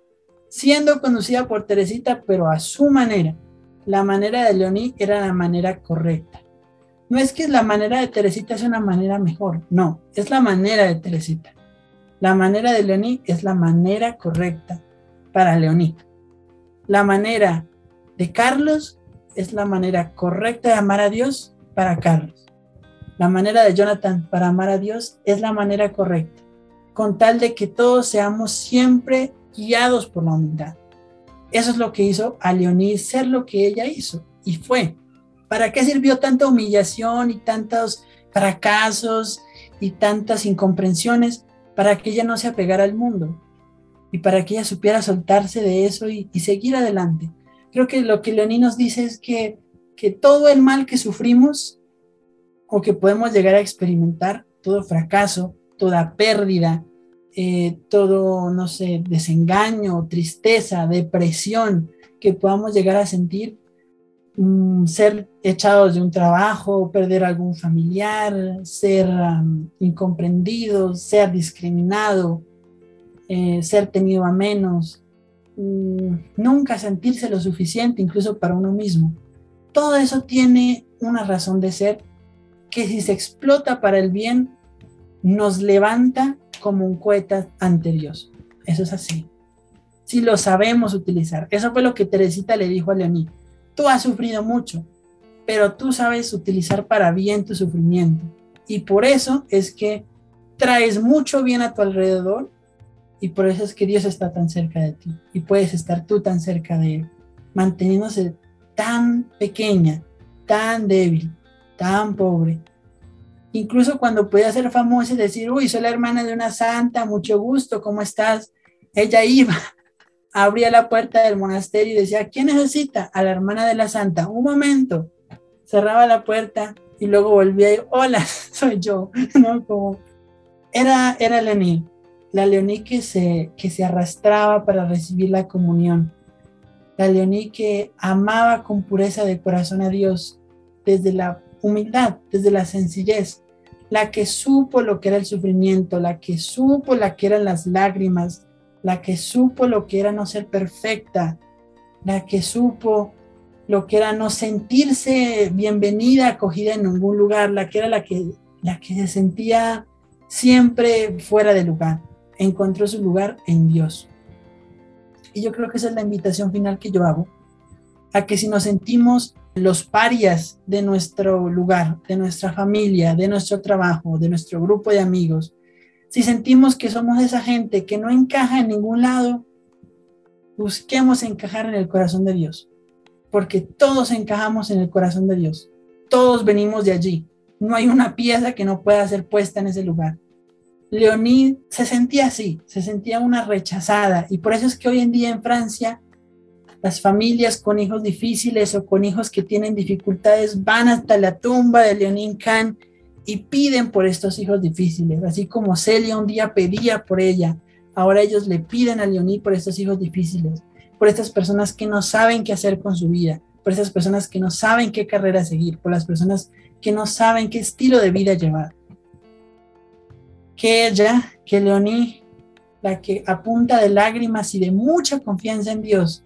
siendo conducida por Teresita, pero a su manera. La manera de Leoní era la manera correcta. No es que la manera de Teresita sea una manera mejor, no, es la manera de Teresita. La manera de Leoní es la manera correcta para Leoní. La manera de Carlos es la manera correcta de amar a Dios para Carlos. La manera de Jonathan para amar a Dios es la manera correcta, con tal de que todos seamos siempre guiados por la humildad. Eso es lo que hizo a Leoní ser lo que ella hizo y fue. ¿Para qué sirvió tanta humillación y tantos fracasos y tantas incomprensiones? para que ella no se apegara al mundo y para que ella supiera soltarse de eso y, seguir adelante. Creo que lo que Leoní nos dice es que, que todo el mal que sufrimos o que podemos llegar a experimentar, todo fracaso, toda pérdida, eh, todo, no sé, desengaño, tristeza, depresión que podamos llegar a sentir, Ser echados de un trabajo, perder algún familiar, ser incomprendido, ser discriminado, eh, ser tenido a menos, mm, nunca sentirse lo suficiente incluso para uno mismo. Todo eso tiene una razón de ser que si se explota para el bien, nos levanta como un cohete ante Dios. Eso es así. Si lo sabemos utilizar. Eso fue lo que Teresita le dijo a Leoní Tú has sufrido mucho, pero tú sabes utilizar para bien tu sufrimiento. Y por eso es que traes mucho bien a tu alrededor y por eso es que Dios está tan cerca de ti y puedes estar tú tan cerca de Él, manteniéndose tan pequeña, tan débil, tan pobre. Incluso cuando podía ser famosa y decir, uy, soy la hermana de una santa, mucho gusto, ¿cómo estás? Ella iba abría la puerta del monasterio y decía, ¿quién necesita? A la hermana de la santa. Un momento. Cerraba la puerta y luego volvía y, hola, soy yo. ¿No? Como, era, era Leoní, la Leoní que se, que se arrastraba para recibir la comunión. La Leoní que amaba con pureza de corazón a Dios desde la humildad, desde la sencillez. La que supo lo que era el sufrimiento, la que supo la que eran las lágrimas, la que supo lo que era no ser perfecta, la que supo lo que era no sentirse bienvenida, acogida en ningún lugar, la que era la que, la que se sentía siempre fuera de lugar, encontró su lugar en Dios. Y yo creo que esa es la invitación final que yo hago, a que si nos sentimos los parias de nuestro lugar, de nuestra familia, de nuestro trabajo, de nuestro grupo de amigos, si sentimos que somos esa gente que no encaja en ningún lado, busquemos encajar en el corazón de Dios, porque todos encajamos en el corazón de Dios. Todos venimos de allí. No hay una pieza que no pueda ser puesta en ese lugar. Leonid se sentía así, se sentía una rechazada y por eso es que hoy en día en Francia las familias con hijos difíciles o con hijos que tienen dificultades van hasta la tumba de Leonín Kahn y piden por estos hijos difíciles, así como Celia un día pedía por ella, ahora ellos le piden a Leoní por estos hijos difíciles, por estas personas que no saben qué hacer con su vida, por estas personas que no saben qué carrera seguir, por las personas que no saben qué estilo de vida llevar. Que ella, que Leoní, la que apunta de lágrimas y de mucha confianza en Dios,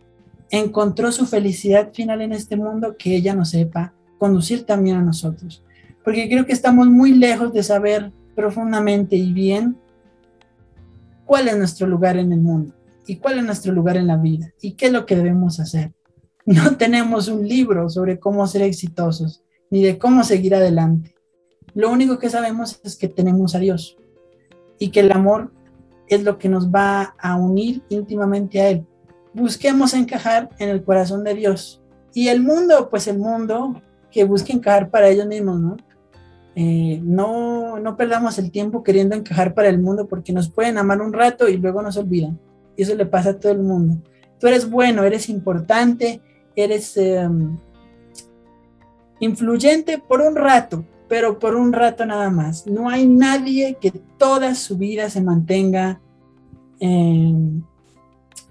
encontró su felicidad final en este mundo, que ella nos sepa conducir también a nosotros porque creo que estamos muy lejos de saber profundamente y bien cuál es nuestro lugar en el mundo y cuál es nuestro lugar en la vida y qué es lo que debemos hacer. No tenemos un libro sobre cómo ser exitosos ni de cómo seguir adelante. Lo único que sabemos es que tenemos a Dios y que el amor es lo que nos va a unir íntimamente a Él. Busquemos encajar en el corazón de Dios. Y el mundo, pues el mundo que busque encajar para ellos mismos, ¿no? Eh, no, no perdamos el tiempo queriendo encajar para el mundo porque nos pueden amar un rato y luego nos olvidan. Y eso le pasa a todo el mundo. Tú eres bueno, eres importante, eres em, influyente por un rato, pero por un rato nada más. No hay nadie que toda su vida se mantenga em,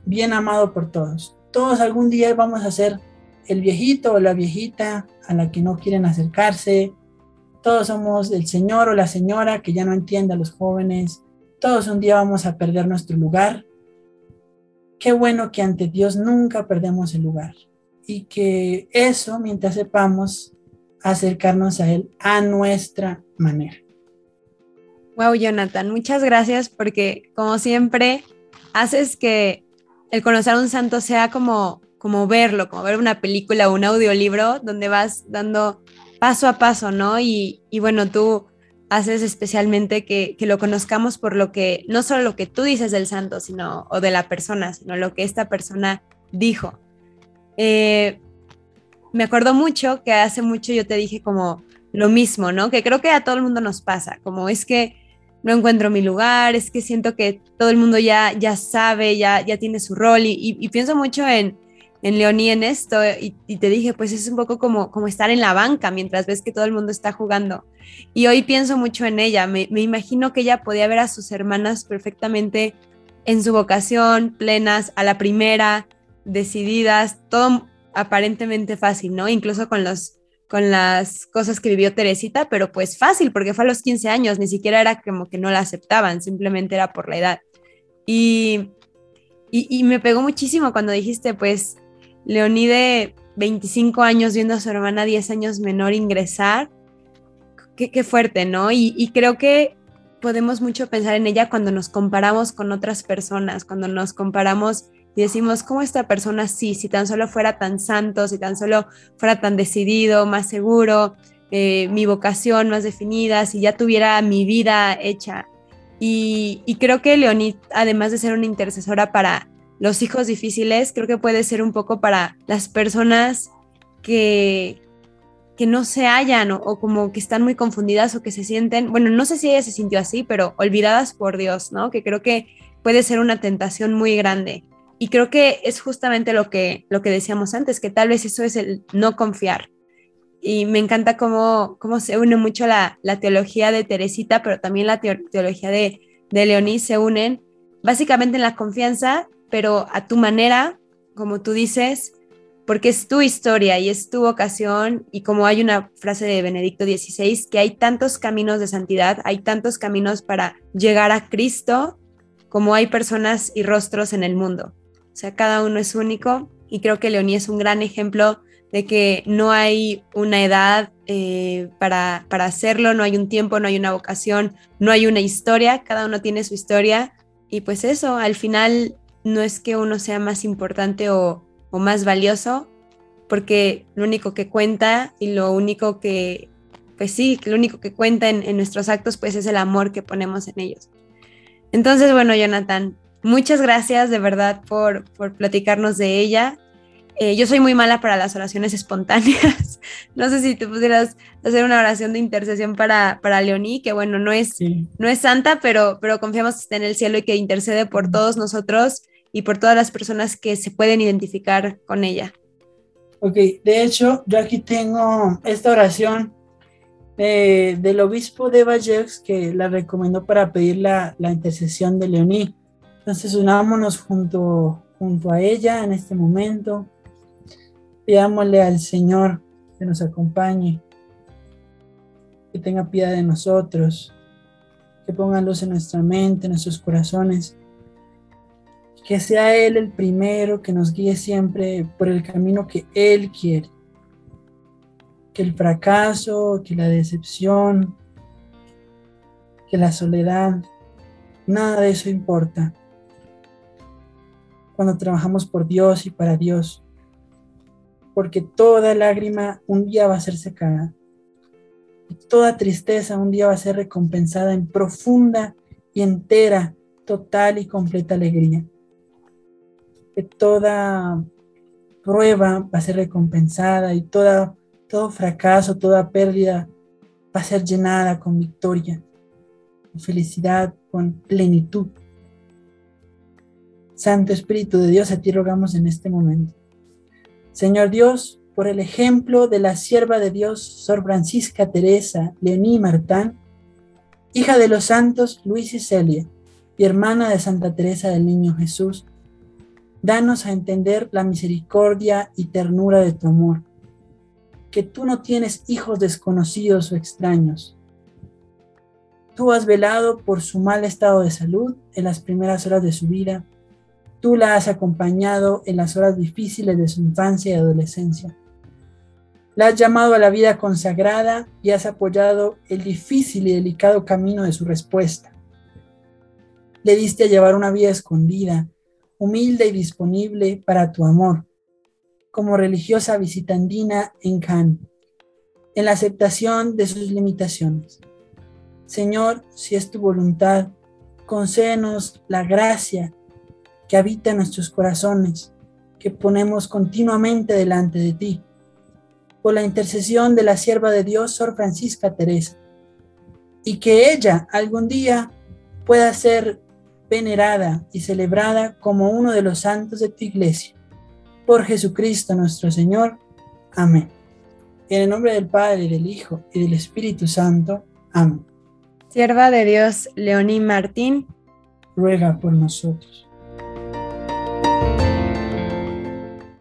bien amado por todos. Todos algún día vamos a ser el viejito o la viejita a la que no quieren acercarse. Todos somos el señor o la señora que ya no entiende a los jóvenes. Todos un día vamos a perder nuestro lugar. Qué bueno que ante Dios nunca perdemos el lugar y que eso, mientras sepamos acercarnos a Él a nuestra manera. Wow, Jonathan, muchas gracias porque como siempre haces que el conocer a un santo sea como, como verlo, como ver una película o un audiolibro donde vas dando paso a paso, ¿no? Y, y bueno, tú haces especialmente que, que, lo conozcamos por lo que, no solo lo que tú dices del santo, sino, o de la persona, sino lo que esta persona dijo. Eh, me acuerdo mucho que hace mucho yo te dije como lo mismo, ¿no? Que creo que a todo el mundo nos pasa, como es que no encuentro mi lugar, es que siento que todo el mundo ya, ya sabe, ya, ya tiene su rol y, pienso mucho en, en Leoní en esto y, te dije, pues es un poco como, como estar en la banca mientras ves que todo el mundo está jugando. Y hoy pienso mucho en ella, me, me imagino que ella podía ver a sus hermanas perfectamente en su vocación, plenas, a la primera, decididas, todo aparentemente fácil, ¿no? Incluso con los con las cosas que vivió Teresita, pero pues fácil, porque fue a los 15 años, ni siquiera era como que no la aceptaban, simplemente era por la edad. Y, y, me pegó muchísimo cuando dijiste, pues, Leonide, 25 años viendo a su hermana 10 años menor ingresar, qué, fuerte, ¿no? Y, y creo que podemos mucho pensar en ella cuando nos comparamos con otras personas, cuando nos comparamos y decimos, ¿cómo esta persona sí? Si tan solo fuera tan santo, si tan solo fuera tan decidido, más seguro, eh, mi vocación más definida, si ya tuviera mi vida hecha. Y, creo que Leonid, además de ser una intercesora para los hijos difíciles, creo que puede ser un poco para las personas que, que no se hallan o, como que están muy confundidas o que se sienten, bueno, no sé si ella se sintió así, pero olvidadas por Dios, ¿no? Que creo que puede ser una tentación muy grande. Y creo que es justamente lo que, lo que decíamos antes, que tal vez eso es el no confiar. Y me encanta cómo, cómo se une mucho la, la teología de Teresita, pero también la teología de, de se unen básicamente en la confianza, pero a tu manera, como tú dices, porque es tu historia y es tu vocación y como hay una frase de Benedicto XVI, que hay tantos caminos de santidad, hay tantos caminos para llegar a Cristo como hay personas y rostros en el mundo. O sea, cada uno es único y creo que Leoní es un gran ejemplo de que no hay una edad eh, para, para hacerlo, no hay un tiempo, no hay una vocación, no hay una historia, cada uno tiene su historia y pues eso, al final no es que uno sea más importante o, o más valioso, porque lo único que cuenta y lo único que, pues sí, lo único que cuenta en, en nuestros actos pues es el amor que ponemos en ellos. Entonces, bueno, Jonathan, Muchas gracias de verdad por, por platicarnos de ella. Eh, yo soy muy mala para las oraciones espontáneas. no sé si tú pudieras hacer una oración de intercesión para, para Leoní, que bueno, no es, no es santa, pero, pero confiamos que está en el cielo y que intercede por todos nosotros y por todas las personas que se pueden identificar con ella. Ok, de hecho, yo aquí tengo esta oración del obispo de Vallex que la recomendó para pedir la, la intercesión de Leoní. Entonces unámonos junto, junto a ella en este momento. Pidámosle al Señor que nos acompañe, que tenga piedad de nosotros, que ponga luz en nuestra mente, en nuestros corazones. Que sea Él el primero que nos guíe siempre por el camino que Él quiere. Que el fracaso, que la decepción, que la soledad, nada de eso importa cuando trabajamos por Dios y para Dios. Porque toda lágrima un día va a ser secada. Toda tristeza un día va a ser recompensada en profunda y entera, total y completa alegría. Que toda prueba va a ser recompensada y toda, todo fracaso, toda pérdida va a ser llenada con victoria, con felicidad, con plenitud. Santo Espíritu de Dios, a ti rogamos en este momento. Señor Dios, por el ejemplo de la sierva de Dios, Sor Francisca Teresa Leoní Martán, hija de los santos Luis y Celia y hermana de Santa Teresa del Niño Jesús, Danos a entender la misericordia y ternura de tu amor, que tú no tienes hijos desconocidos o extraños. Tú has velado por su mal estado de salud en las primeras horas de su vida. Tú la has acompañado en las horas difíciles de su infancia y adolescencia. La has llamado a la vida consagrada y has apoyado el difícil y delicado camino de su respuesta. Le diste a llevar una vida escondida, humilde y disponible para tu amor, como religiosa visitandina en Cannes, en la aceptación de sus limitaciones. Señor, si es tu voluntad, concédenos la gracia que habita en nuestros corazones, que ponemos continuamente delante de ti por la intercesión de la sierva de Dios, Sor Francisca Teresa, y que ella algún día pueda ser venerada y celebrada como uno de los santos de tu iglesia. Por Jesucristo nuestro Señor. Amén. En el nombre del Padre, del Hijo y del Espíritu Santo. Amén. Sierva de Dios, Leoní Martín, ruega por nosotros.